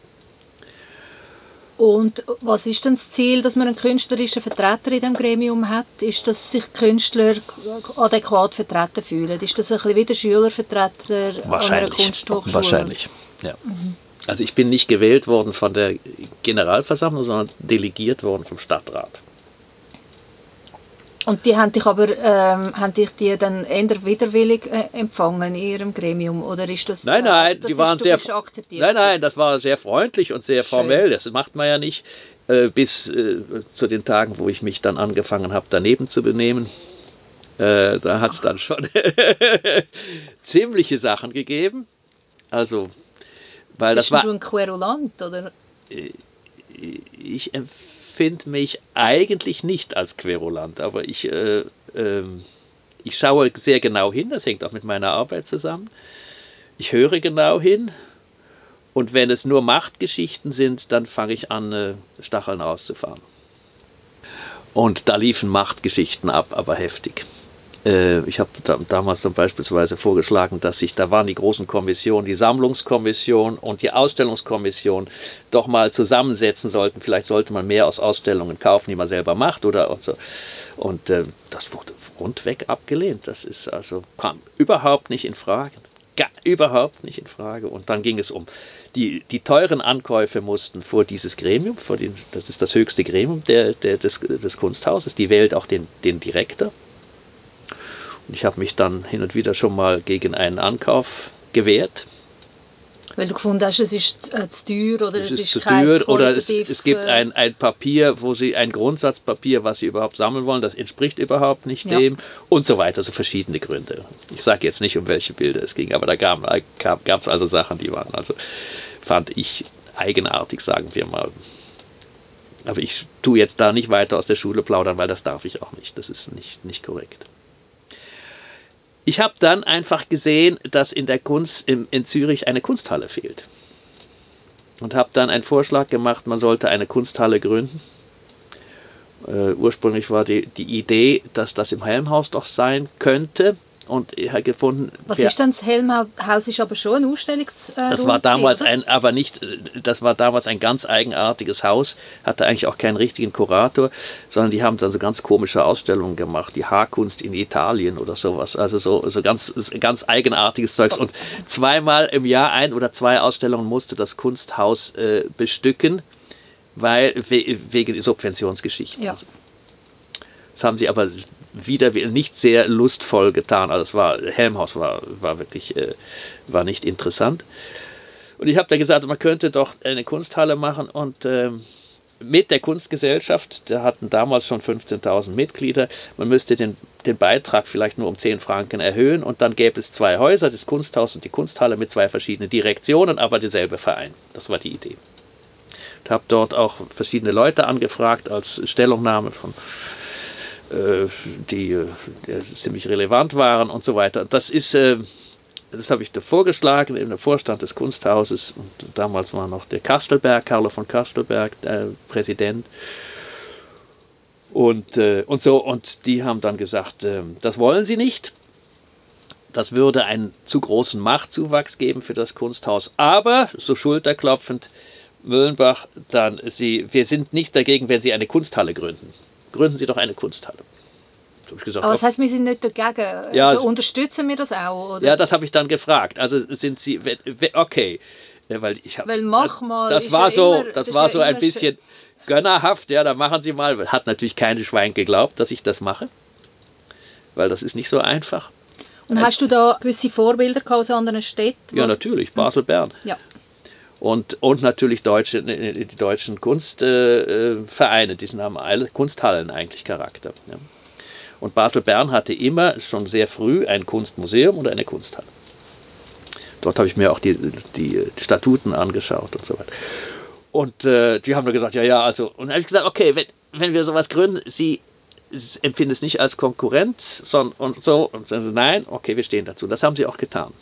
Und was ist denn das Ziel, dass man einen künstlerischen Vertreter in diesem Gremium hat? Ist, dass sich Künstler adäquat vertreten fühlen? Ist das ein bisschen wie der Schülervertreter an einer Kunsthochschule? Wahrscheinlich, ja. Mhm. Also ich bin nicht gewählt worden von der Generalversammlung, sondern delegiert worden vom Stadtrat. Und die haben dich aber ähm, haben dich die dann eher widerwillig äh, empfangen in ihrem Gremium oder ist das? Nein, nein, äh, die waren sehr Nein, nein, das war sehr freundlich und sehr Schön. formell. Das macht man ja nicht äh, bis äh, zu den Tagen, wo ich mich dann angefangen habe, daneben zu benehmen. Äh, da hat es dann schon ziemliche Sachen gegeben. Also weil Bist das war, du ein Querulant, oder? Äh, ich empfinde mich eigentlich nicht als Querulant, aber ich, äh, äh, ich schaue sehr genau hin, das hängt auch mit meiner Arbeit zusammen. Ich höre genau hin und wenn es nur Machtgeschichten sind, dann fange ich an, äh, Stacheln auszufahren. Und da liefen Machtgeschichten ab, aber heftig. Äh, ich habe da, damals dann beispielsweise vorgeschlagen, dass sich, da waren die großen Kommissionen, die Sammlungskommission und die Ausstellungskommission doch mal zusammensetzen sollten. Vielleicht sollte man mehr aus Ausstellungen kaufen, die man selber macht oder und so. Und äh, das wurde rundweg abgelehnt. Das ist also, kam überhaupt nicht in Frage. Gar, überhaupt nicht in Frage. Und dann ging es um die, die teuren Ankäufe mussten vor dieses Gremium, vor den, das ist das höchste Gremium der, der, des, des Kunsthauses, die wählt auch den, den Direktor ich habe mich dann hin und wieder schon mal gegen einen Ankauf gewehrt. Weil du gefunden hast, es ist äh, zu teuer oder es, es ist, zu teuer oder es, es gibt äh, ein, ein Papier, wo sie ein Grundsatzpapier, was sie überhaupt sammeln wollen, das entspricht überhaupt nicht ja. dem und so weiter, so verschiedene Gründe. Ich sage jetzt nicht, um welche Bilder es ging, aber da gab es also Sachen, die waren also fand ich eigenartig, sagen wir mal. Aber ich tue jetzt da nicht weiter aus der Schule plaudern, weil das darf ich auch nicht. Das ist nicht, nicht korrekt. Ich habe dann einfach gesehen, dass in der Kunst in, in Zürich eine Kunsthalle fehlt. Und habe dann einen Vorschlag gemacht, man sollte eine Kunsthalle gründen. Äh, ursprünglich war die, die Idee, dass das im Helmhaus doch sein könnte und er hat gefunden. Was ist denn das Helmhaus? Ist aber schon ein Ausstellungs. Äh, das war damals oder? ein, aber nicht, das war damals ein ganz eigenartiges Haus, hatte eigentlich auch keinen richtigen Kurator, sondern die haben dann so ganz komische Ausstellungen gemacht, die Haarkunst in Italien oder sowas. Also so, so ganz, ganz eigenartiges Zeugs. Und zweimal im Jahr ein oder zwei Ausstellungen musste das Kunsthaus äh, bestücken, weil wegen Subventionsgeschichten. Ja. Das haben sie aber wieder nicht sehr lustvoll getan. Also es war, Helmhaus war, war wirklich, äh, war nicht interessant. Und ich habe da gesagt, man könnte doch eine Kunsthalle machen und ähm, mit der Kunstgesellschaft, da hatten damals schon 15.000 Mitglieder, man müsste den, den Beitrag vielleicht nur um 10 Franken erhöhen und dann gäbe es zwei Häuser, das Kunsthaus und die Kunsthalle mit zwei verschiedenen Direktionen, aber derselbe Verein. Das war die Idee. Ich habe dort auch verschiedene Leute angefragt als Stellungnahme von die, äh, die, ziemlich relevant waren und so weiter. Das ist äh, das habe ich da vorgeschlagen im Vorstand des Kunsthauses. Und damals war noch der Kastelberg, Carlo von Kastelberg, der Präsident. Und, äh, und so, und die haben dann gesagt, äh, das wollen sie nicht. Das würde einen zu großen Machtzuwachs geben für das Kunsthaus. Aber, so schulterklopfend, Müllenbach, dann, sie, wir sind nicht dagegen, wenn Sie eine Kunsthalle gründen. Gründen Sie doch eine Kunsthalle. Gesagt, Aber das heißt, wir sind nicht dagegen. Ja, also unterstützen wir das auch? Oder? Ja, das habe ich dann gefragt. Also sind Sie, okay, weil ich habe. Weil mach mal. Das, war ja so, immer, das, war so ein bisschen gönnerhaft. Ja, da machen Sie mal. Hat natürlich kein Schwein geglaubt, dass ich das mache, weil das ist nicht so einfach. Und hast du da gewisse Vorbilder aus anderen Städten? Ja, natürlich. Basel, Bern. Ja. Und, und natürlich deutsche, die deutschen Kunstvereine, die haben alle Kunsthallen eigentlich Charakter. Ja. Und Basel-Bern hatte immer schon sehr früh ein Kunstmuseum und eine Kunsthalle. Dort habe ich mir auch die, die Statuten angeschaut und so weiter. Und äh, die haben mir gesagt, ja, ja, also, und dann habe ich gesagt, okay, wenn, wenn wir sowas gründen, Sie empfinden es nicht als Konkurrenz, sondern und so, und sagen sie, nein, okay, wir stehen dazu. Das haben sie auch getan.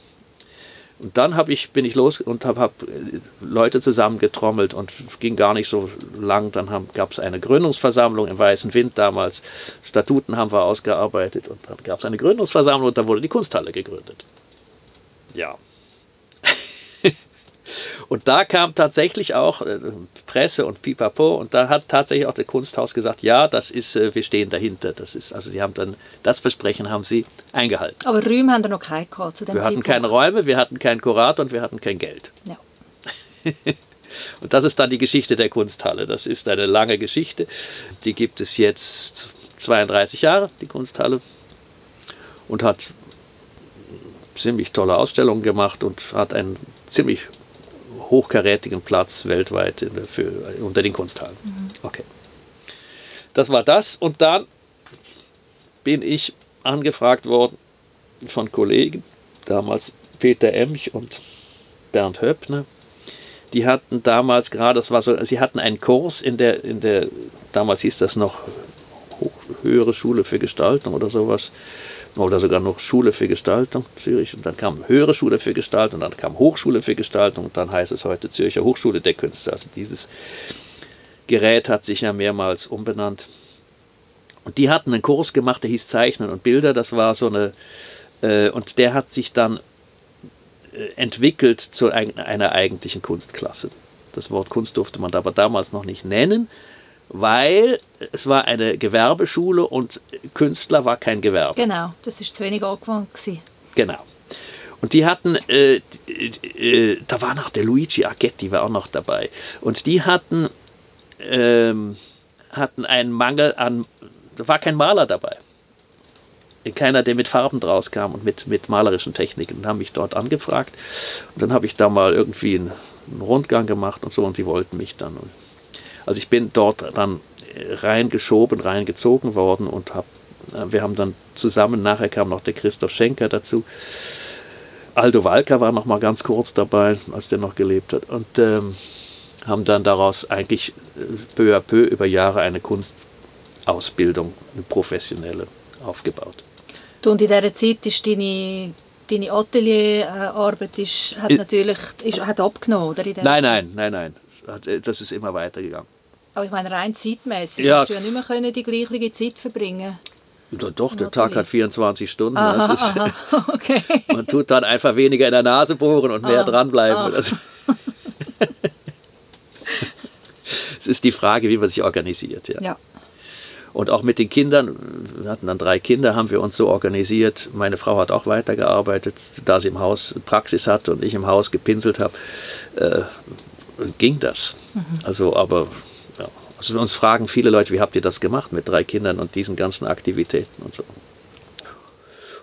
Und dann ich, bin ich los und habe hab äh, Leute zusammengetrommelt und ging gar nicht so lang. Dann gab es eine Gründungsversammlung im Weißen Wind damals. Statuten haben wir ausgearbeitet und dann gab es eine Gründungsversammlung und da wurde die Kunsthalle gegründet. Ja, und da kam tatsächlich auch äh, Presse und Pipapo und da hat tatsächlich auch das Kunsthaus gesagt, ja, das ist, äh, wir stehen dahinter. Das ist, also sie haben dann, das Versprechen haben sie eingehalten. Aber Räume haben wir noch keine gehabt zu dem Wir hatten keine Räume, wir hatten keinen Kurator und wir hatten kein Geld. Ja. und das ist dann die Geschichte der Kunsthalle. Das ist eine lange Geschichte. Die gibt es jetzt 32 Jahre, die Kunsthalle. Und hat ziemlich tolle Ausstellungen gemacht und hat einen ziemlich hochkarätigen Platz weltweit für, unter den Kunsthallen. Mhm. Okay. Das war das. Und dann bin ich angefragt worden von Kollegen, damals Peter Emch und Bernd Höppner. Die hatten damals gerade, das war so, sie hatten einen Kurs in der, in der, damals hieß das noch Hoch, höhere Schule für Gestaltung oder sowas oder sogar noch Schule für Gestaltung, Zürich, und dann kam Höhere Schule für Gestaltung, dann kam Hochschule für Gestaltung, und dann heißt es heute Zürcher Hochschule der Künste. Also dieses Gerät hat sich ja mehrmals umbenannt. Und die hatten einen Kurs gemacht, der hieß Zeichnen und Bilder, das war so eine, äh, und der hat sich dann äh, entwickelt zu einer eigentlichen Kunstklasse. Das Wort Kunst durfte man aber damals noch nicht nennen, weil es war eine Gewerbeschule und Künstler war kein Gewerbe. Genau, das ist zu wenig angewandt. Genau. Und die hatten, äh, äh, da war noch der Luigi Argetti, war auch noch dabei. Und die hatten, ähm, hatten einen Mangel an, da war kein Maler dabei. Keiner, der mit Farben draus kam und mit, mit malerischen Techniken. Und haben mich dort angefragt. Und dann habe ich da mal irgendwie einen, einen Rundgang gemacht und so und die wollten mich dann. Und also ich bin dort dann reingeschoben, reingezogen worden und hab, äh, wir haben dann zusammen, nachher kam noch der Christoph Schenker dazu. Aldo Walker war noch mal ganz kurz dabei, als der noch gelebt hat. Und ähm, haben dann daraus eigentlich äh, peu à peu über Jahre eine Kunstausbildung, eine professionelle, aufgebaut. Und in dieser Zeit ist deine, deine Atelierarbeit ist, hat natürlich ist, hat abgenommen, oder? nein, nein, nein, nein. Das ist immer weitergegangen. Aber ich meine, rein zeitmäßig ja. hast du ja nicht mehr können die gleiche Zeit verbringen Doch, der Tag hat 24 Stunden. Aha, ist, aha, okay. Man tut dann einfach weniger in der Nase bohren und mehr ah, dranbleiben. Ah. es ist die Frage, wie man sich organisiert. Ja. ja. Und auch mit den Kindern, wir hatten dann drei Kinder, haben wir uns so organisiert. Meine Frau hat auch weitergearbeitet, da sie im Haus Praxis hatte und ich im Haus gepinselt habe, äh, ging das. Mhm. Also, aber Also uns fragen viele Leute, wie habt ihr das gemacht mit drei Kindern und diesen ganzen Aktivitäten und so.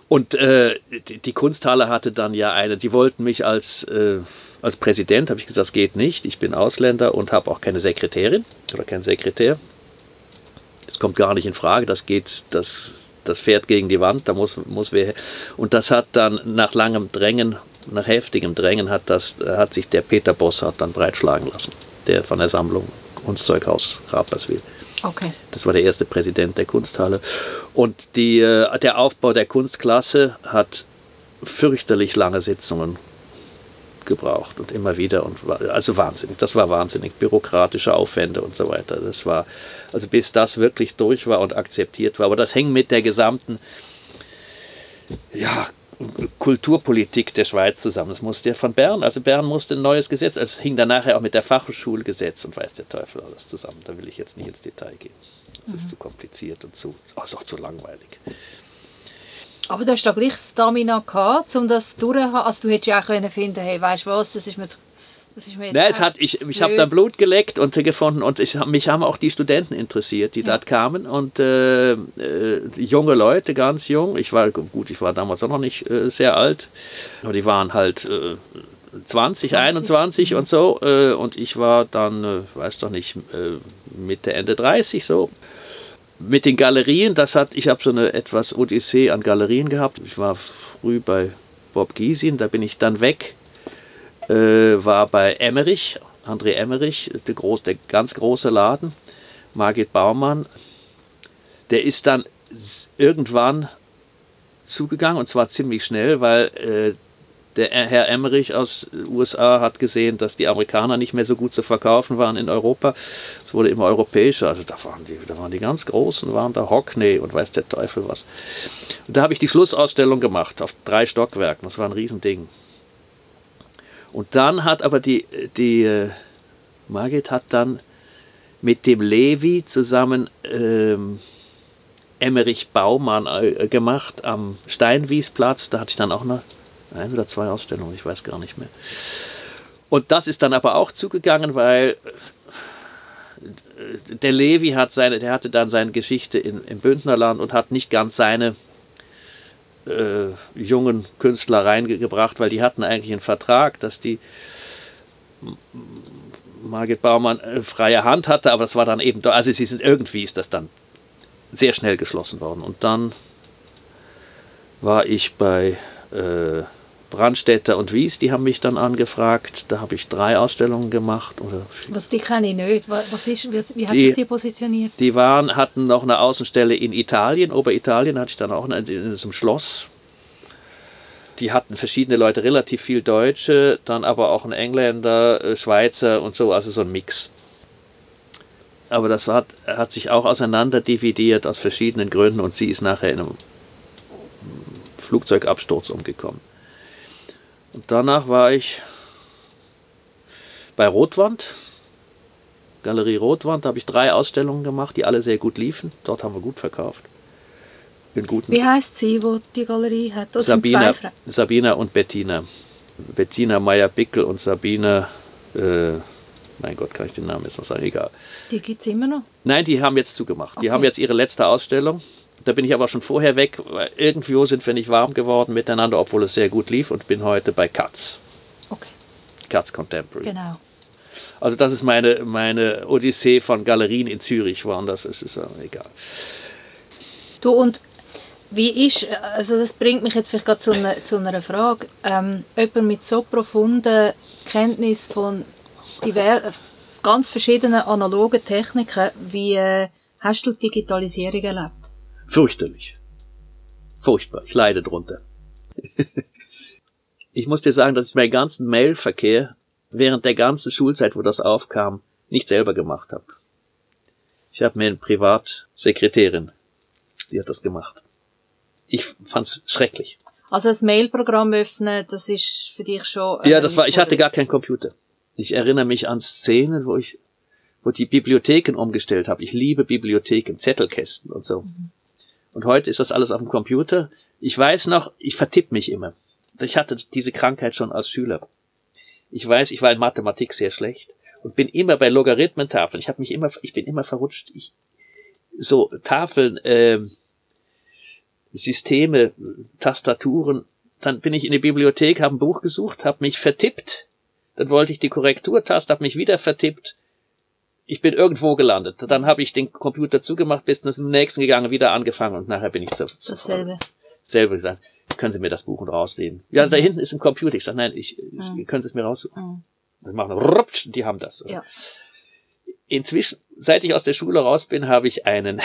Und äh, die, Kunsthalle hatte dann ja eine, die wollten mich als, äh, als Präsident, habe ich gesagt, das geht nicht, ich bin Ausländer und habe auch keine Sekretärin oder keinen Sekretär. Das kommt gar nicht in Frage, das geht, das, das fährt gegen die Wand, da muss, muss wer. Und das hat dann nach langem Drängen, nach heftigem Drängen, hat, das, hat sich der Peter Bossart dann breitschlagen lassen, der von der Sammlung Kunstzeughaus Rapperswil. Okay. Das war der erste Präsident der Kunsthalle. Und die, äh, der Aufbau der Kunstklasse hat fürchterlich lange Sitzungen gebraucht und immer wieder und war, also wahnsinnig, das war wahnsinnig, bürokratische Aufwände und so weiter. Das war, also bis das wirklich durch war und akzeptiert war. Aber das hängt mit der gesamten ja, Kulturpolitik der Schweiz zusammen. Das musste ja von Bern, also Bern musste ein neues Gesetz, also es hing dann nachher auch mit der Fachhochschulgesetz und weiß der Teufel alles zusammen. Da will ich jetzt nicht ins Detail gehen. Das mhm. ist zu kompliziert und zu, oh, ist auch zu langweilig. Aber du hast da gleich Stamina gehabt, um das durchzuhaben. Also du hättest ja auch können finden, hey, weißt du was, das ist mir zu das ist mir jetzt Nein, es hat, ich, ich habe da Blut geleckt und gefunden und ich, mich haben auch die Studenten interessiert, die ja. dort kamen und äh, äh, junge Leute, ganz jung. Ich war gut, ich war damals auch noch nicht äh, sehr alt, aber die waren halt 20, 20, 21 und so äh, und ich war dann, äh, weiß doch nicht, äh, Mitte, Ende 30 so. Mit den Galerien, das hat, ich habe so eine etwas Odyssee an Galerien gehabt. Ich war früh bei Bob Giesin, da bin ich dann weg war bei Emmerich, André Emmerich, der, groß, der ganz große Laden, Margit Baumann. Der ist dann irgendwann zugegangen und zwar ziemlich schnell, weil äh, der Herr Emmerich aus USA hat gesehen, dass die Amerikaner nicht mehr so gut zu verkaufen waren in Europa. Es wurde immer europäischer. Also da waren die, da waren die ganz Großen, waren da Hockney und weiß der Teufel was. Und da habe ich die Schlussausstellung gemacht auf drei Stockwerken. Das war ein Riesending. Und dann hat aber die, die äh, Margit hat dann mit dem Levi zusammen ähm, Emmerich Baumann äh, gemacht am Steinwiesplatz. Da hatte ich dann auch noch ein oder zwei Ausstellungen, ich weiß gar nicht mehr. Und das ist dann aber auch zugegangen, weil äh, der Levi hat seine, der hatte dann seine Geschichte in, im Bündnerland und hat nicht ganz seine äh, jungen Künstler reingebracht, weil die hatten eigentlich einen Vertrag, dass die Margit Baumann äh, freie Hand hatte, aber das war dann eben, also sie sind irgendwie ist das dann sehr schnell geschlossen worden. Und dann war ich bei äh, Brandstätter und Wies, die haben mich dann angefragt. Da habe ich drei Ausstellungen gemacht. Oder was, die kann ich nicht. Was ist, wie, hat die, sich die positioniert? Die waren, hatten noch eine Außenstelle in Italien. Oberitalien hatte ich dann auch in, in einem Schloss. Die hatten verschiedene Leute, relativ viel Deutsche, dann aber auch ein Engländer, äh, Schweizer und so, also so ein Mix. Aber das war, hat sich auch auseinander dividiert aus verschiedenen Gründen und sie ist nachher in einem Flugzeugabsturz umgekommen. Und danach war ich bei Rotwand, Galerie Rotwand, da habe ich drei Ausstellungen gemacht, die alle sehr gut liefen. Dort haben wir gut verkauft. Wie heißt sie, wo die Galerie hat? Das Sabina, Sabina und Bettina. Bettina Meyer-Bickel und Sabine, äh, mein Gott, kann ich den Namen jetzt noch sagen? Egal. Die gibt es immer noch? Nein, die haben jetzt zugemacht. Okay. Die haben jetzt ihre letzte Ausstellung. Da bin ich aber schon vorher weg, weil irgendwo sind wir nicht warm geworden miteinander, obwohl es sehr gut lief und bin heute bei Katz. Okay. Katz Contemporary. Genau. Also das ist meine, meine Odyssee von Galerien in Zürich, woanders ist es egal. Du und wie ist, also das bringt mich jetzt vielleicht gerade zu einer, zu einer Frage, ähm, jemand mit so profunden Kenntnis von diver ganz verschiedenen analogen Techniken, wie äh, hast du Digitalisierung erlebt? Fürchterlich. Furchtbar. Ich leide drunter. ich muss dir sagen, dass ich meinen ganzen Mailverkehr während der ganzen Schulzeit, wo das aufkam, nicht selber gemacht habe. Ich habe mir eine Privatsekretärin, die hat das gemacht. Ich fand's schrecklich. Also das Mailprogramm öffnen, das ist für dich schon. Ja, das war. Ich hatte gar keinen Computer. Ich erinnere mich an Szenen, wo ich, wo die Bibliotheken umgestellt habe. Ich liebe Bibliotheken, Zettelkästen und so. Mhm. Und heute ist das alles auf dem Computer. Ich weiß noch, ich vertipp mich immer. Ich hatte diese Krankheit schon als Schüler. Ich weiß, ich war in Mathematik sehr schlecht. und bin immer bei Logarithmentafeln. Ich habe mich immer, ich bin immer verrutscht. Ich, so Tafeln, äh, Systeme, Tastaturen. Dann bin ich in die Bibliothek, habe ein Buch gesucht, habe mich vertippt. Dann wollte ich die Korrekturtaste, habe mich wieder vertippt. Ich bin irgendwo gelandet. Dann habe ich den Computer zugemacht, bis zum nächsten gegangen, wieder angefangen und nachher bin ich zur, Dasselbe. selber gesagt, können Sie mir das Buch und rausnehmen? Ja, da hinten ist ein Computer. Ich sage, nein, ich, ich können Sie es mir raussuchen? Mhm. Dann machen rupsch, die haben das. Ja. Inzwischen, seit ich aus der Schule raus bin, habe ich einen,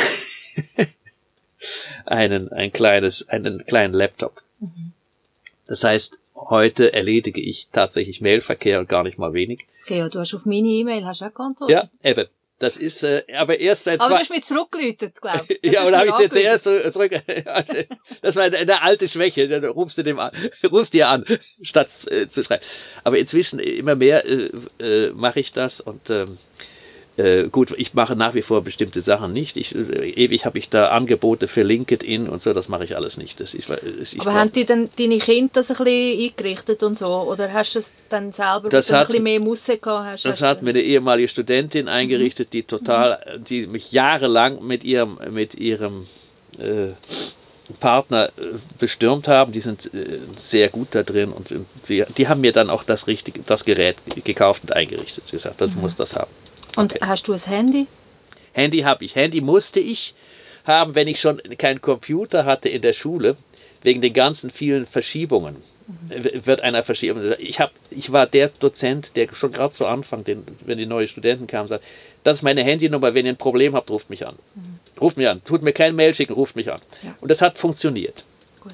einen, ein kleines, einen kleinen Laptop. Das heißt, heute erledige ich tatsächlich Mailverkehr und gar nicht mal wenig. Okay, ja, du hast auf meine E-Mail hast du auch geantwortet. Ja, eben. Das ist, äh, aber erst seit Aber du zwei, hast mich zurückgeläutet, glaube ich. ja, oder habe ich dir zuerst so zurück, das war eine, eine alte Schwäche, dann rufst du dem an, rufst dir an, statt äh, zu schreiben. Aber inzwischen immer mehr äh, äh, mache ich das und ähm, äh, gut, ich mache nach wie vor bestimmte Sachen nicht. Ich, äh, ewig habe ich da Angebote für LinkedIn und so, das mache ich alles nicht. Das ist, ich Aber haben die dann deine Kinder das ein bisschen eingerichtet und so? Oder hast du es dann selber, Das du ein hat- bisschen mehr Musse gehabt hast? Das hast hat mir eine ehemalige Studentin eingerichtet, die total, die mich jahrelang mit ihrem, mit ihrem äh, Partner äh, bestürmt haben. Die sind äh, sehr gut da drin und äh, sie, die haben mir dann auch das richtige, das Gerät gekauft und eingerichtet. Sie gesagt, das muss das haben. Und hast du ein Handy? Handy habe ich. Handy musste ich haben, wenn ich schon keinen Computer hatte in der Schule, wegen den ganzen vielen Verschiebungen. Wird einer verschieben. Ich, hab, ich war der Dozent, der schon gerade zu Anfang, den, wenn die neuen Studenten kamen, sagt, das ist meine Handynummer, wenn ihr ein Problem habt, ruft mich an. Ruft mich an. Tut mir kein Mail schicken, ruft mich an. Ja. Und das hat funktioniert. Gut.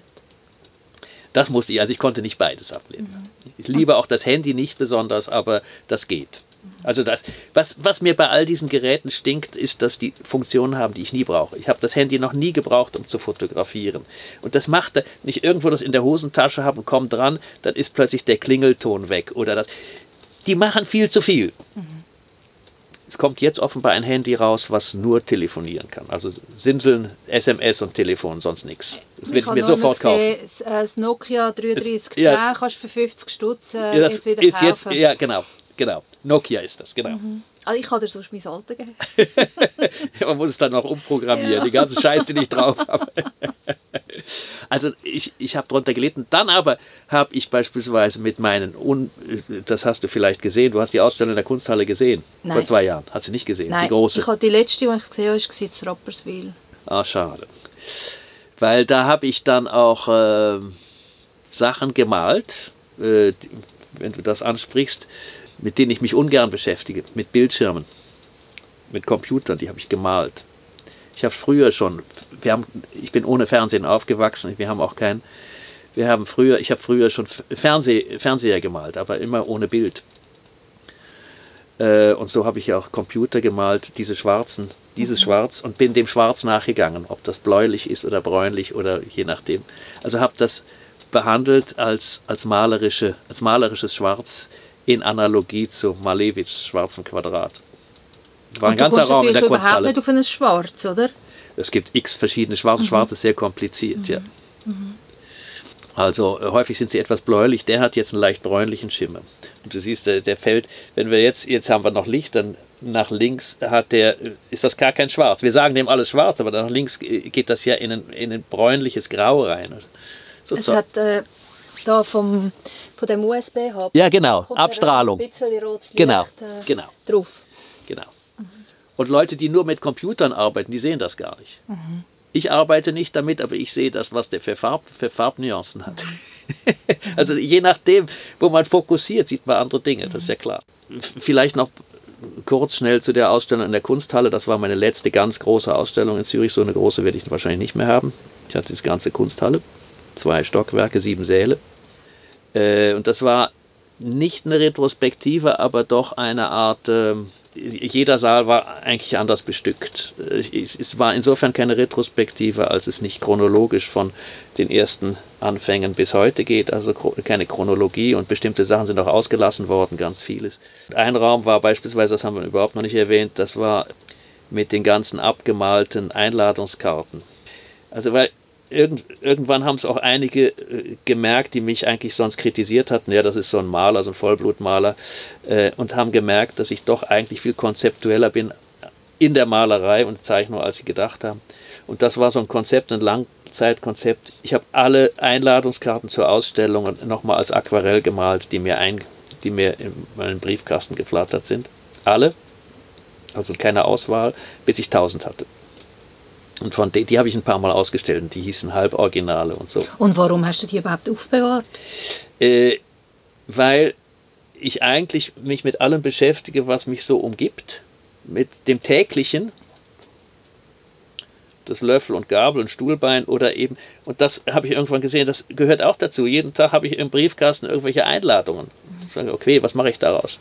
Das musste ich, also ich konnte nicht beides ablehnen. Ich liebe auch das Handy nicht besonders, aber das geht. Also das, was, was mir bei all diesen Geräten stinkt, ist, dass die Funktionen haben, die ich nie brauche. Ich habe das Handy noch nie gebraucht, um zu fotografieren. Und das macht, wenn ich irgendwo das in der Hosentasche habe und komme dran, dann ist plötzlich der Klingelton weg oder das. Die machen viel zu viel. Es kommt jetzt offenbar ein Handy raus, was nur telefonieren kann. Also Simseln, SMS und Telefon, sonst nichts. Das will ich mir sofort kaufen. Das, äh, das Nokia 3310 ja. kannst du für 50 Stutz äh, Ja, jetzt wieder ist kaufen. jetzt, ja, genau, genau. Nokia ist das, genau. Also ich kann dir sonst mein Alter geben. Man muss es dann noch umprogrammieren, Ja. die ganze Scheiße, die ich drauf habe. Also ich, ich habe drunter gelitten. Dann aber habe ich beispielsweise mit meinen, Un das hast du vielleicht gesehen, du hast die Ausstellung in der Kunsthalle gesehen, vor Nein. zwei Jahren. Hast du nicht gesehen, Nein, die große. ich habe die letzte, die ich gesehen habe, war in Rapperswil. Ah, schade. Weil da habe ich dann auch ähm, Sachen gemalt, äh, wenn du das ansprichst, mit denen ich mich ungern beschäftige, mit Bildschirmen, mit Computern, die habe ich gemalt. Ich habe früher schon, wir haben, ich bin ohne Fernsehen aufgewachsen, wir haben auch kein, wir haben früher, ich habe früher schon Fernseh, Fernseher gemalt, aber immer ohne Bild. Äh, und so habe ich auch Computer gemalt, diese schwarzen, dieses Schwarz und bin dem Schwarz nachgegangen, ob das bläulich ist oder bräunlich oder je nachdem. Also habe das behandelt als, als, malerische, als malerisches Schwarz in Analogie zu Malevich schwarzem Quadrat. War ein ganzer Raum in der überhaupt Kunsthalle. nicht auf ein Schwarz, oder? Es gibt x verschiedene Schwarze. Schwarz ist sehr kompliziert, ja. Also äh, häufig sind sie etwas bläulich. Der hat jetzt einen leicht bräunlichen Schimmer. Und du siehst, der, der fällt, wenn wir jetzt, jetzt haben wir noch Licht, dann nach links hat der, äh, ist das gar kein Schwarz. Wir sagen dem alles schwarz, aber nach links äh, geht das ja in ein, in ein bräunliches Grau rein. So, Es so. hat äh, da vom, von dem USB-Hub Ja, genau. Abstrahlung. Ein bisschen rotes Licht Genau, äh, genau. drauf. Genau. Und Leute, die nur mit Computern arbeiten, die sehen das gar nicht. Ich arbeite nicht damit, aber ich sehe das, was der für, Farb, für Farbnuancen hat. also je nachdem, wo man fokussiert, sieht man andere Dinge, das ist ja klar. Vielleicht noch kurz schnell zu der Ausstellung in der Kunsthalle. Das war meine letzte ganz große Ausstellung in Zürich. So eine große werde ich wahrscheinlich nicht mehr haben. Ich hatte die ganze Kunsthalle, zwei Stockwerke, sieben Säle. Äh, und das war nicht eine Retrospektive, aber doch eine Art, ähm, jeder Saal war eigentlich anders bestückt. Äh, Es war insofern keine Retrospektive, als es nicht chronologisch von den ersten Anfängen bis heute geht, also keine Chronologie und bestimmte Sachen sind auch ausgelassen worden, ganz vieles. Ein Raum war beispielsweise, das haben wir überhaupt noch nicht erwähnt, das war mit den ganzen abgemalten Einladungskarten. Also weil irgend, irgendwann haben es auch einige äh, gemerkt, die mich eigentlich sonst kritisiert hatten. Ja, das ist so ein Maler, so ein Vollblutmaler. Äh, und haben gemerkt, dass ich doch eigentlich viel konzeptueller bin in der Malerei und Zeichnung, als sie gedacht haben. Und das war so ein Konzept, ein Langzeitkonzept. Ich habe alle Einladungskarten zur Ausstellung nochmal als Aquarell gemalt, die mir, ein, die mir in meinen Briefkasten geflattert sind. Alle. Also keine Auswahl, bis ich 1000 hatte. Und von die, die habe ich ein paar Mal ausgestellt und die hießen Halboriginale und so. Und warum hast du die überhaupt aufbewahrt? Äh, weil ich eigentlich mich mit allem beschäftige, was mich so umgibt, mit dem täglichen, das Löffel und Gabel und Stuhlbein oder eben, und das habe ich irgendwann gesehen, das gehört auch dazu. Jeden Tag habe ich im Briefkasten irgendwelche Einladungen. Ich sage, okay, was mache ich daraus?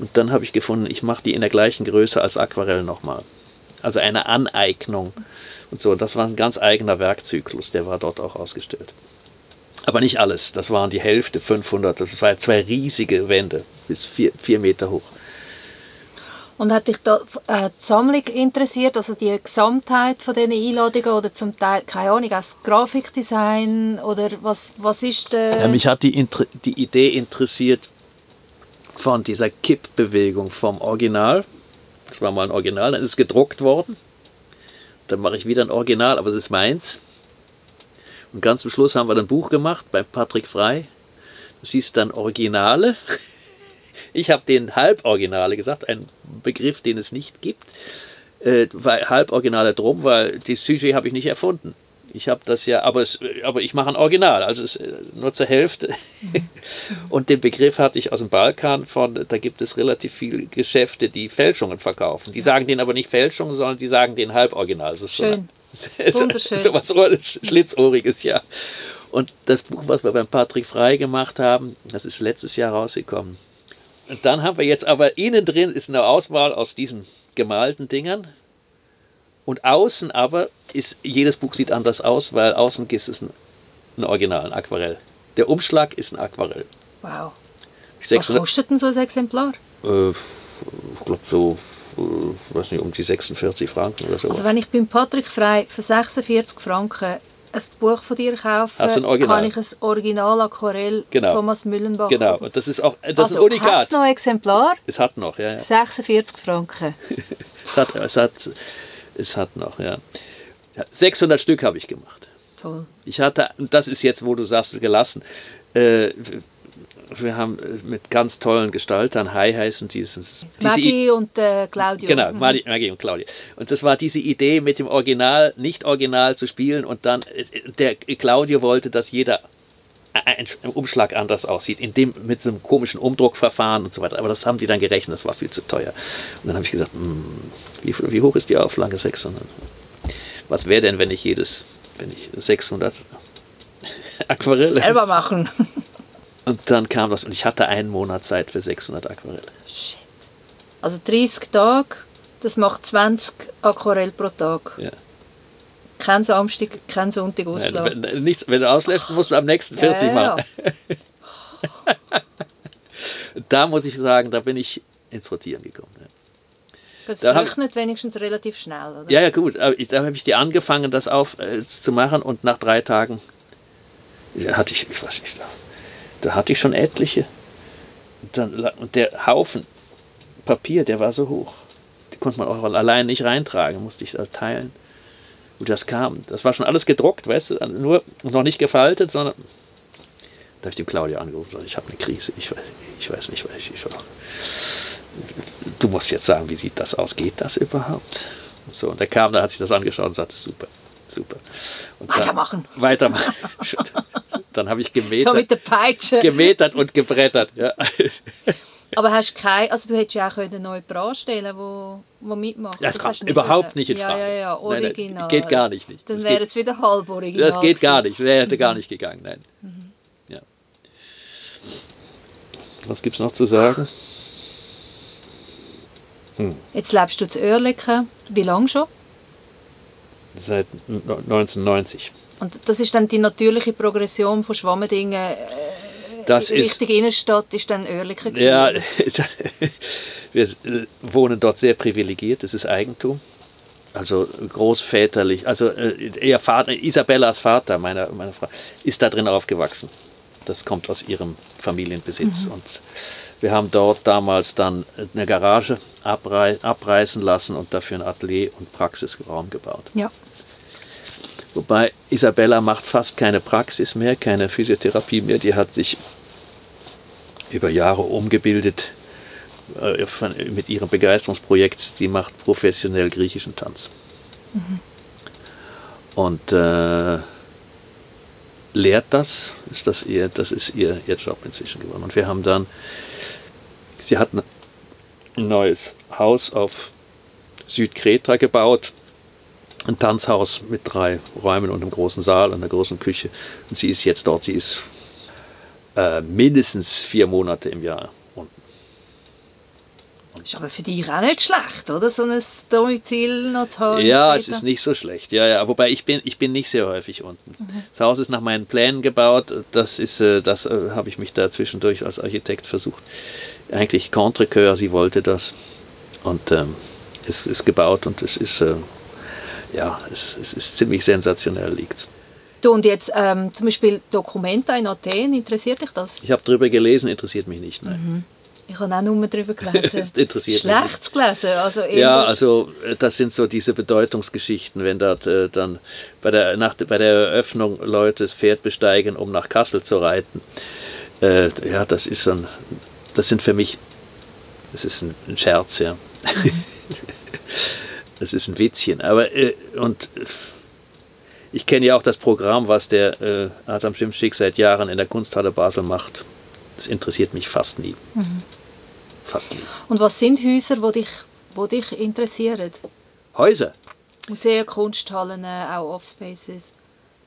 Und dann habe ich gefunden, ich mache die in der gleichen Größe als Aquarell nochmal. Also eine Aneignung und so. Das war ein ganz eigener Werkzyklus, der war dort auch ausgestellt. Aber nicht alles, das waren die Hälfte, 500, das waren zwei riesige Wände, bis vier, vier Meter hoch. Und hat dich da äh, die Sammlung interessiert, also die Gesamtheit von diesen Einladungen oder zum Teil, keine Ahnung, das Grafikdesign oder was, was ist der... Ja, mich hat die, die Idee interessiert von dieser Kippbewegung vom Original, das war mal ein Original, dann ist es gedruckt worden. Dann mache ich wieder ein Original, aber es ist meins. Und ganz zum Schluss haben wir ein Buch gemacht bei Patrick Frei. Das hieß dann Originale. Ich habe den Halboriginale gesagt, ein Begriff, den es nicht gibt. Äh, Halboriginale drum, weil die Sujet habe ich nicht erfunden. Ich habe das ja, aber, es, aber ich mache ein Original, also es, nur zur Hälfte. Und den Begriff hatte ich aus dem Balkan von, da gibt es relativ viele Geschäfte, die Fälschungen verkaufen. Die sagen denen aber nicht Fälschungen, sondern die sagen den Halboriginal. Das Schön. So, Wunderschön. so was Schlitzohriges, ja. Und das Buch, was wir beim Patrick Frei gemacht haben, das ist letztes Jahr rausgekommen. Und dann haben wir jetzt aber innen drin ist eine Auswahl aus diesen gemalten Dingern und außen aber ist, jedes Buch sieht anders aus, weil außen ist es ein, ein Original, ein Aquarell. Der Umschlag ist ein Aquarell. Wow. Was kostet denn so ein Exemplar? Äh, ich glaube so, äh, weiß nicht, um die 46 Franken oder so. Also wenn ich beim Patrick Frei für 46 Franken ein Buch von dir kaufe, also kann ich ein Original Aquarell genau. Thomas Müllenbach Genau, und das ist auch das also, ist Unikat. Hat es noch ein Exemplar? Es hat noch, ja. ja. 46 Franken. es, hat, es, hat, es hat noch, ja. 600 Stück habe ich gemacht. Toll. Ich hatte, das ist jetzt, wo du sagst, gelassen. Äh, wir haben äh, mit ganz tollen Gestaltern, Hi heißen dieses. Maggie und äh, Claudio. Genau, mhm. Maggie und Claudio. Und das war diese Idee, mit dem Original, nicht Original zu spielen. Und dann, äh, der Claudio wollte, dass jeder ein Umschlag anders aussieht, in dem mit so einem komischen Umdruckverfahren und so weiter. Aber das haben die dann gerechnet, das war viel zu teuer. Und dann habe ich gesagt, hm, wie, wie hoch ist die Auflage? 600 was wäre denn, wenn ich jedes, wenn ich 600 Aquarelle selber machen? Und dann kam das und ich hatte einen Monat Zeit für 600 Aquarelle. Shit. Also 30 Tage, das macht 20 Aquarell pro Tag. Ja. Kein Samstag, kein Sonntag auslassen. Nein, wenn, nichts, wenn du auslässt, musst du am nächsten 40 ja, machen. Ja. da muss ich sagen, da bin ich ins Rotieren gekommen. Das trocknet wenigstens relativ schnell, oder? Ja, ja, gut. Ich, da habe ich die angefangen, das auf äh, zu machen und nach drei Tagen hatte ich, ich weiß nicht, da, da hatte ich schon etliche. Und, dann, und der Haufen Papier, der war so hoch. Die konnte man auch allein nicht reintragen, musste ich da teilen. Und das kam. Das war schon alles gedruckt, weißt du, nur noch nicht gefaltet, sondern. Da habe ich dem Claudia angerufen, ich habe eine Krise, ich weiß, ich weiß nicht, was ich, ich du musst jetzt sagen, wie sieht das aus? Geht das überhaupt? Und so, und der kam, da hat sich das angeschaut und sagte, super, super. Und weitermachen. Dann, weitermachen. dann habe ich gemetert. So mit der Peitsche. Gemetert und gebrettert. Ja. Aber hast kein, also du hättest ja auch einen neuen anstellen wo, wo mitmacht. Das, das kommt überhaupt nicht in Frage. Ja, ja, ja, original. Nein, nein, geht gar nicht. nicht. Dann wäre es wieder halb original. Das geht gar nicht, wäre hätte gar nicht gegangen, nein. Mhm. Ja. Was gibt es noch zu sagen? Hm. Jetzt lebst du zu Oerlikon. Wie lange schon? Seit 1990. Und das ist dann die natürliche Progression von Schwammendingen. Äh, das Richtung ist, Innenstadt ist dann Oerlikon. Ja, wir wohnen dort sehr privilegiert. Das ist Eigentum. also großväterlich, also äh, ihr Vater, Isabellas Vater, meiner, meiner Frau, ist da drin aufgewachsen. Das kommt aus ihrem Familienbesitz. Mhm. Und wir haben dort damals dann eine Garage abrei abreißen lassen und dafür ein Atelier und Praxisraum gebaut. Ja. Wobei Isabella macht fast keine Praxis mehr, keine Physiotherapie mehr. Die hat sich über Jahre umgebildet äh, von, mit ihrem Begeisterungsprojekt. Sie macht professionell griechischen Tanz. Mhm. Und äh, lehrt das, ist das, ihr, das ist ihr, ihr Job inzwischen geworden. Und wir haben dann, sie hat ein neues Haus auf Südkreta gebaut, ein Tanzhaus mit drei Räumen und einem großen Saal und einer großen Küche. Und sie ist jetzt dort, sie ist äh, mindestens vier Monate im Jahr ist aber für dich auch nicht schlecht, oder? So ein Domizil noch zu haben. Ja, es ist nicht so schlecht. Ja, ja. Wobei ich bin, ich bin nicht sehr häufig unten. Mhm. Das Haus ist nach meinen Plänen gebaut. Das ist, äh, das äh, habe ich mich da zwischendurch als Architekt versucht. Eigentlich contre sie wollte das. Und ähm, es ist gebaut und es ist, äh, ja, es, es ist ziemlich sensationell liegt Du und jetzt ähm, zum Beispiel Dokumenta in Athen, interessiert dich das? Ich habe darüber gelesen, interessiert mich nicht, nein. Mhm. Ich habe auch nur darüber gelesen. das interessiert Schlecht gelesen. Also ja, also äh, das sind so diese Bedeutungsgeschichten, wenn dort äh, dann bei der, nach, bei der Eröffnung Leute das Pferd besteigen, um nach Kassel zu reiten. Äh, ja, das ist ein, das sind für mich, das ist ein, ein Scherz, ja. das ist ein Witzchen. Aber äh, und ich kenne ja auch das Programm, was der äh, Adam Schimschick seit Jahren in der Kunsthalle Basel macht. Das interessiert mich fast nie. Mhm. Fast nie. Und was sind Häuser, die dich, wo dich interessieren? Häuser? Museen, Kunsthallen, auch Offspaces?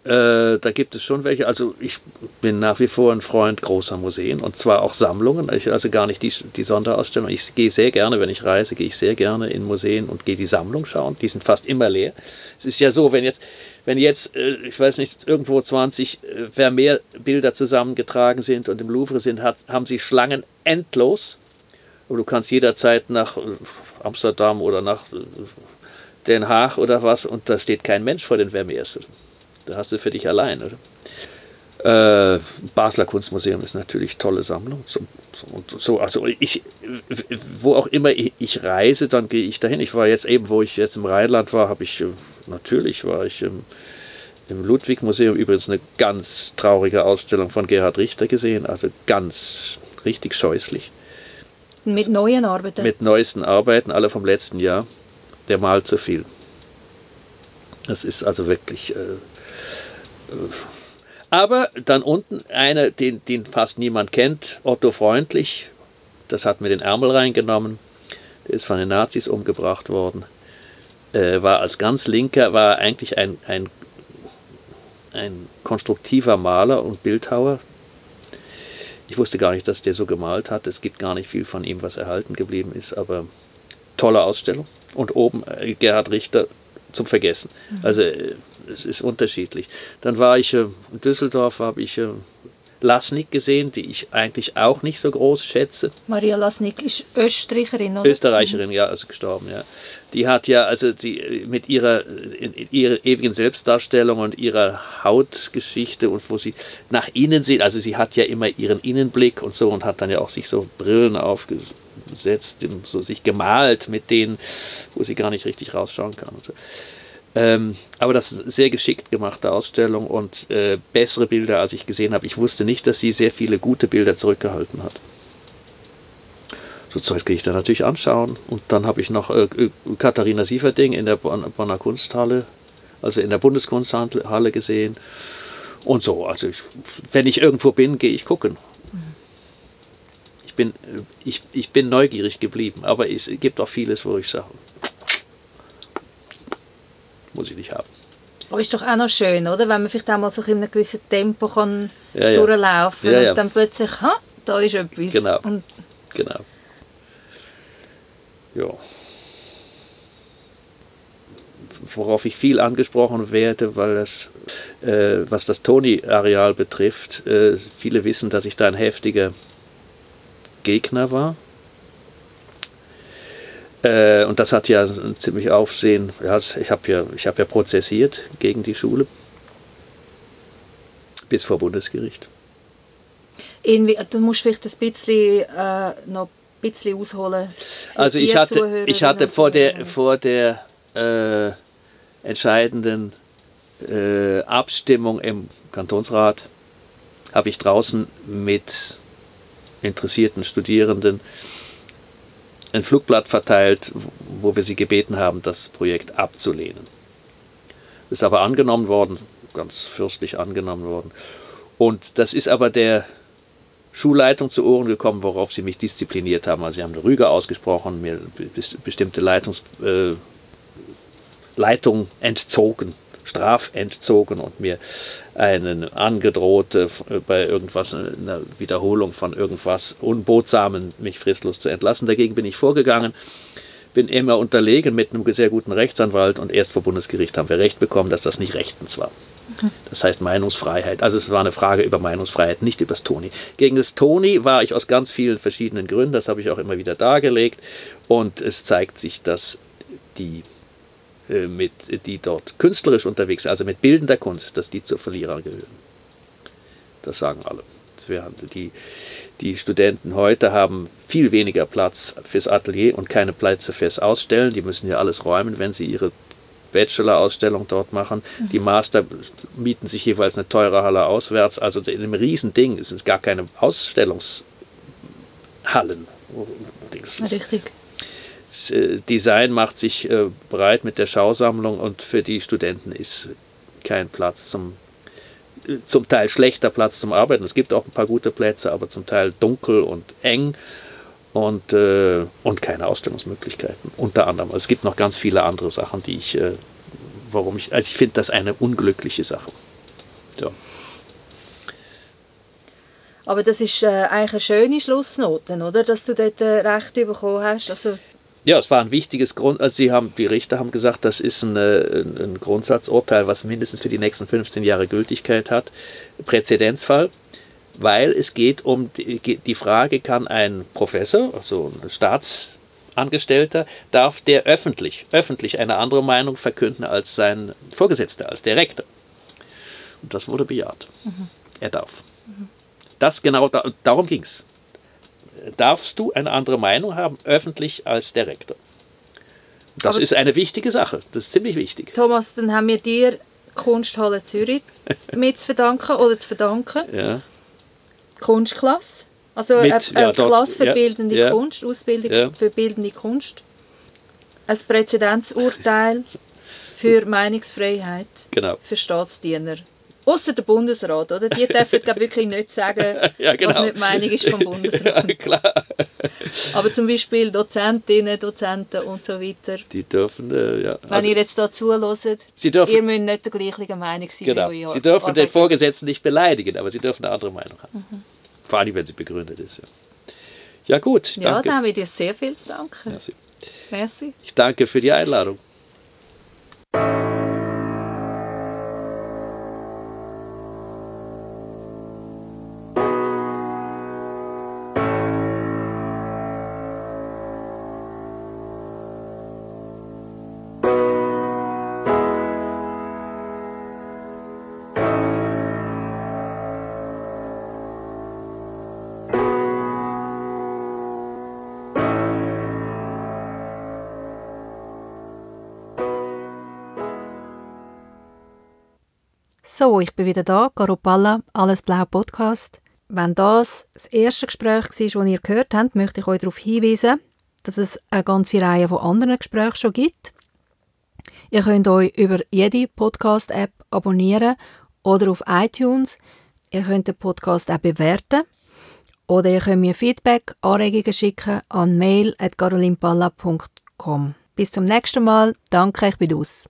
Äh, da gibt es schon welche. Also ich bin nach wie vor ein Freund großer Museen und zwar auch Sammlungen. Also gar nicht die, die Sonderausstellung. Ich gehe sehr gerne, wenn ich reise, gehe ich sehr gerne in Museen und gehe die Sammlung schauen. Die sind fast immer leer. Es ist ja so, wenn jetzt, wenn jetzt, äh, ich weiß nicht, irgendwo 20 äh, Vermeer-Bilder zusammengetragen sind und im Louvre sind, hat, haben sie Schlangen endlos. Aber du kannst jederzeit nach Amsterdam oder nach Den Haag oder was und da steht kein Mensch vor den Vermeers. Da hast du für dich allein, oder? Äh, Basler Kunstmuseum ist natürlich tolle Sammlung. So, so, so, also ich, wo auch immer ich reise, dann gehe ich dahin. Ich war jetzt eben, wo ich jetzt im Rheinland war, habe ich äh, natürlich war ich im, im Ludwig Museum übrigens eine ganz traurige Ausstellung von Gerhard Richter gesehen, also ganz richtig scheußlich. Mit neuen Arbeiten? Mit neuesten Arbeiten, alle vom letzten Jahr. Der malt zu viel. Das ist also wirklich. Äh, aber dann unten einer, den, den fast niemand kennt, Otto Freundlich, das hat mir den Ärmel reingenommen, der ist von den Nazis umgebracht worden, äh, war als ganz linker, war eigentlich ein, ein, ein konstruktiver Maler und Bildhauer. Ich wusste gar nicht, dass der so gemalt hat. Es gibt gar nicht viel von ihm, was erhalten geblieben ist, aber tolle Ausstellung. Und oben äh, Gerhard Richter zum Vergessen. Mhm. Also äh, es ist unterschiedlich. Dann war ich äh, in Düsseldorf, habe ich äh, Lasnik gesehen, die ich eigentlich auch nicht so groß schätze. Maria Lasnik ist Österreicherin, oder? Österreicherin, ja, also gestorben, ja. Die hat ja, also die mit ihrer, ihrer ewigen Selbstdarstellung und ihrer Hautgeschichte und wo sie nach innen sieht, also sie hat ja immer ihren Innenblick und so und hat dann ja auch sich so Brillen aufgesetzt, so sich gemalt mit denen, wo sie gar nicht richtig rausschauen kann. Und so. Ähm, aber das ist eine sehr geschickt gemachte Ausstellung und äh, bessere Bilder, als ich gesehen habe. Ich wusste nicht, dass sie sehr viele gute Bilder zurückgehalten hat. So Zeug gehe ich da natürlich anschauen. Und dann habe ich noch äh, äh Katharina Sieverding in der Bonner Kunsthalle, also in der Bundeskunsthalle gesehen. Und so, also ich, wenn ich irgendwo bin, gehe ich gucken. Ich bin, äh, ich, ich bin neugierig geblieben, aber es gibt auch vieles, wo ich sage, muss ich nicht haben. Aber ist doch auch noch schön, oder? Wenn man vielleicht auch mal so in einem gewissen Tempo kann ja, ja. durchlaufen ja, und dann plötzlich, ha, da ist etwas. Genau. Und genau. Ja. Worauf ich viel angesprochen werde, weil das, äh, was das Toni-Areal betrifft, äh, viele wissen, dass ich da ein heftiger Gegner war. Äh, und das hat ja ziemlich Aufsehen. Ja, ich habe ja, hab ja prozessiert gegen die Schule bis vor Bundesgericht. Irgendwie, du musst vielleicht ein bisschen, äh, noch ein bisschen ausholen. Also ich hatte, ich hatte vor der, vor der äh, entscheidenden äh, Abstimmung im Kantonsrat habe ich draußen mit interessierten Studierenden ein Flugblatt verteilt, wo wir sie gebeten haben, das Projekt abzulehnen. Ist aber angenommen worden, ganz fürstlich angenommen worden. Und das ist aber der Schulleitung zu Ohren gekommen, worauf sie mich diszipliniert haben. Also sie haben eine Rüge ausgesprochen, mir bestimmte Leitungs, äh, Leitung entzogen, strafentzogen und mir einen angedroht, äh, bei irgendwas, einer Wiederholung von irgendwas Unbotsamen mich fristlos zu entlassen. Dagegen bin ich vorgegangen, bin immer unterlegen mit einem sehr guten Rechtsanwalt und erst vor Bundesgericht haben wir Recht bekommen, dass das nicht rechtens war. Das heißt Meinungsfreiheit. Also es war eine Frage über Meinungsfreiheit, nicht über das Toni. Gegen das Toni war ich aus ganz vielen verschiedenen Gründen, das habe ich auch immer wieder dargelegt. Und es zeigt sich, dass die, äh, mit, die dort künstlerisch unterwegs sind, also mit bildender Kunst, dass die zu Verlierern gehören. Das sagen alle. Die, die Studenten heute haben viel weniger Platz fürs Atelier und keine Plätze fürs Ausstellen. Die müssen ja alles räumen, wenn sie ihre Bachelor-Ausstellung dort machen. Mhm. Die Master mieten sich jeweils eine teure Halle auswärts. Also in einem Riesending sind gar keine Ausstellungshallen. Richtig. Äh, Design macht sich äh, breit mit der Schausammlung und für die Studenten ist kein Platz zum zum Teil schlechter Platz zum Arbeiten. Es gibt auch ein paar gute Plätze, aber zum Teil dunkel und eng und, äh, und keine Ausstellungsmöglichkeiten. Unter anderem. Es gibt noch ganz viele andere Sachen, die ich, warum ich, also ich finde das eine unglückliche Sache. Ja. Aber das ist äh, eigentlich eine schöne Schlussnote, oder? Dass du dort äh, Recht bekommen hast. Also ja, es war ein wichtiges Grund. Also sie haben, die Richter haben gesagt, das ist ein, ein, ein Grundsatzurteil, was mindestens für die nächsten 15 Jahre Gültigkeit hat. Präzedenzfall weil es geht um die Frage, kann ein Professor, also ein Staatsangestellter, darf der öffentlich, öffentlich eine andere Meinung verkünden als sein Vorgesetzter, als der Rektor. Und das wurde bejaht. Mhm. Er darf. Mhm. Das genau, darum ging es. Darfst du eine andere Meinung haben, öffentlich als der Rektor? Das Aber ist eine wichtige Sache. Das ist ziemlich wichtig. Thomas, dann haben wir dir Kunsthalle Zürich mit zu verdanken oder zu verdanken. Ja. Kunstklasse. Also Mit, eine, eine ja, Klasse für bildende ja, Kunst, Ausbildung ja. für bildende Kunst. Ein Präzedenzurteil für Meinungsfreiheit genau. für Staatsdiener. Außer der Bundesrat, oder? Die dürfen glaub, wirklich nicht sagen, ja, genau. was nicht die Meinung ist vom Bundesrat. Ja, klar. Aber zum Beispiel Dozentinnen, Dozenten und so weiter. Die dürfen, äh, ja. Wenn also, ihr jetzt da Sie dürfen, ihr müsst nicht der gleichen Meinung sein genau. wie euer Sie dürfen den Vorgesetzten nicht beleidigen, aber Sie dürfen eine andere Meinung haben. Mhm. Vor allem, wenn sie begründet ist. Ja, ja gut, Ja, dann habe ich dir sehr viel zu danken. Merci. Merci. Ich danke für die Einladung. So, ich bin wieder da, Garopalla, Alles Blau Podcast. Wenn das das erste Gespräch war, das ihr gehört habt, möchte ich euch darauf hinweisen, dass es eine ganze Reihe von anderen Gesprächen schon gibt. Ihr könnt euch über jede Podcast-App abonnieren oder auf iTunes. Ihr könnt den Podcast auch bewerten. Oder ihr könnt mir Feedback, Anregungen schicken an mail.carolinpalla.com. Bis zum nächsten Mal. Danke, ich bin aus.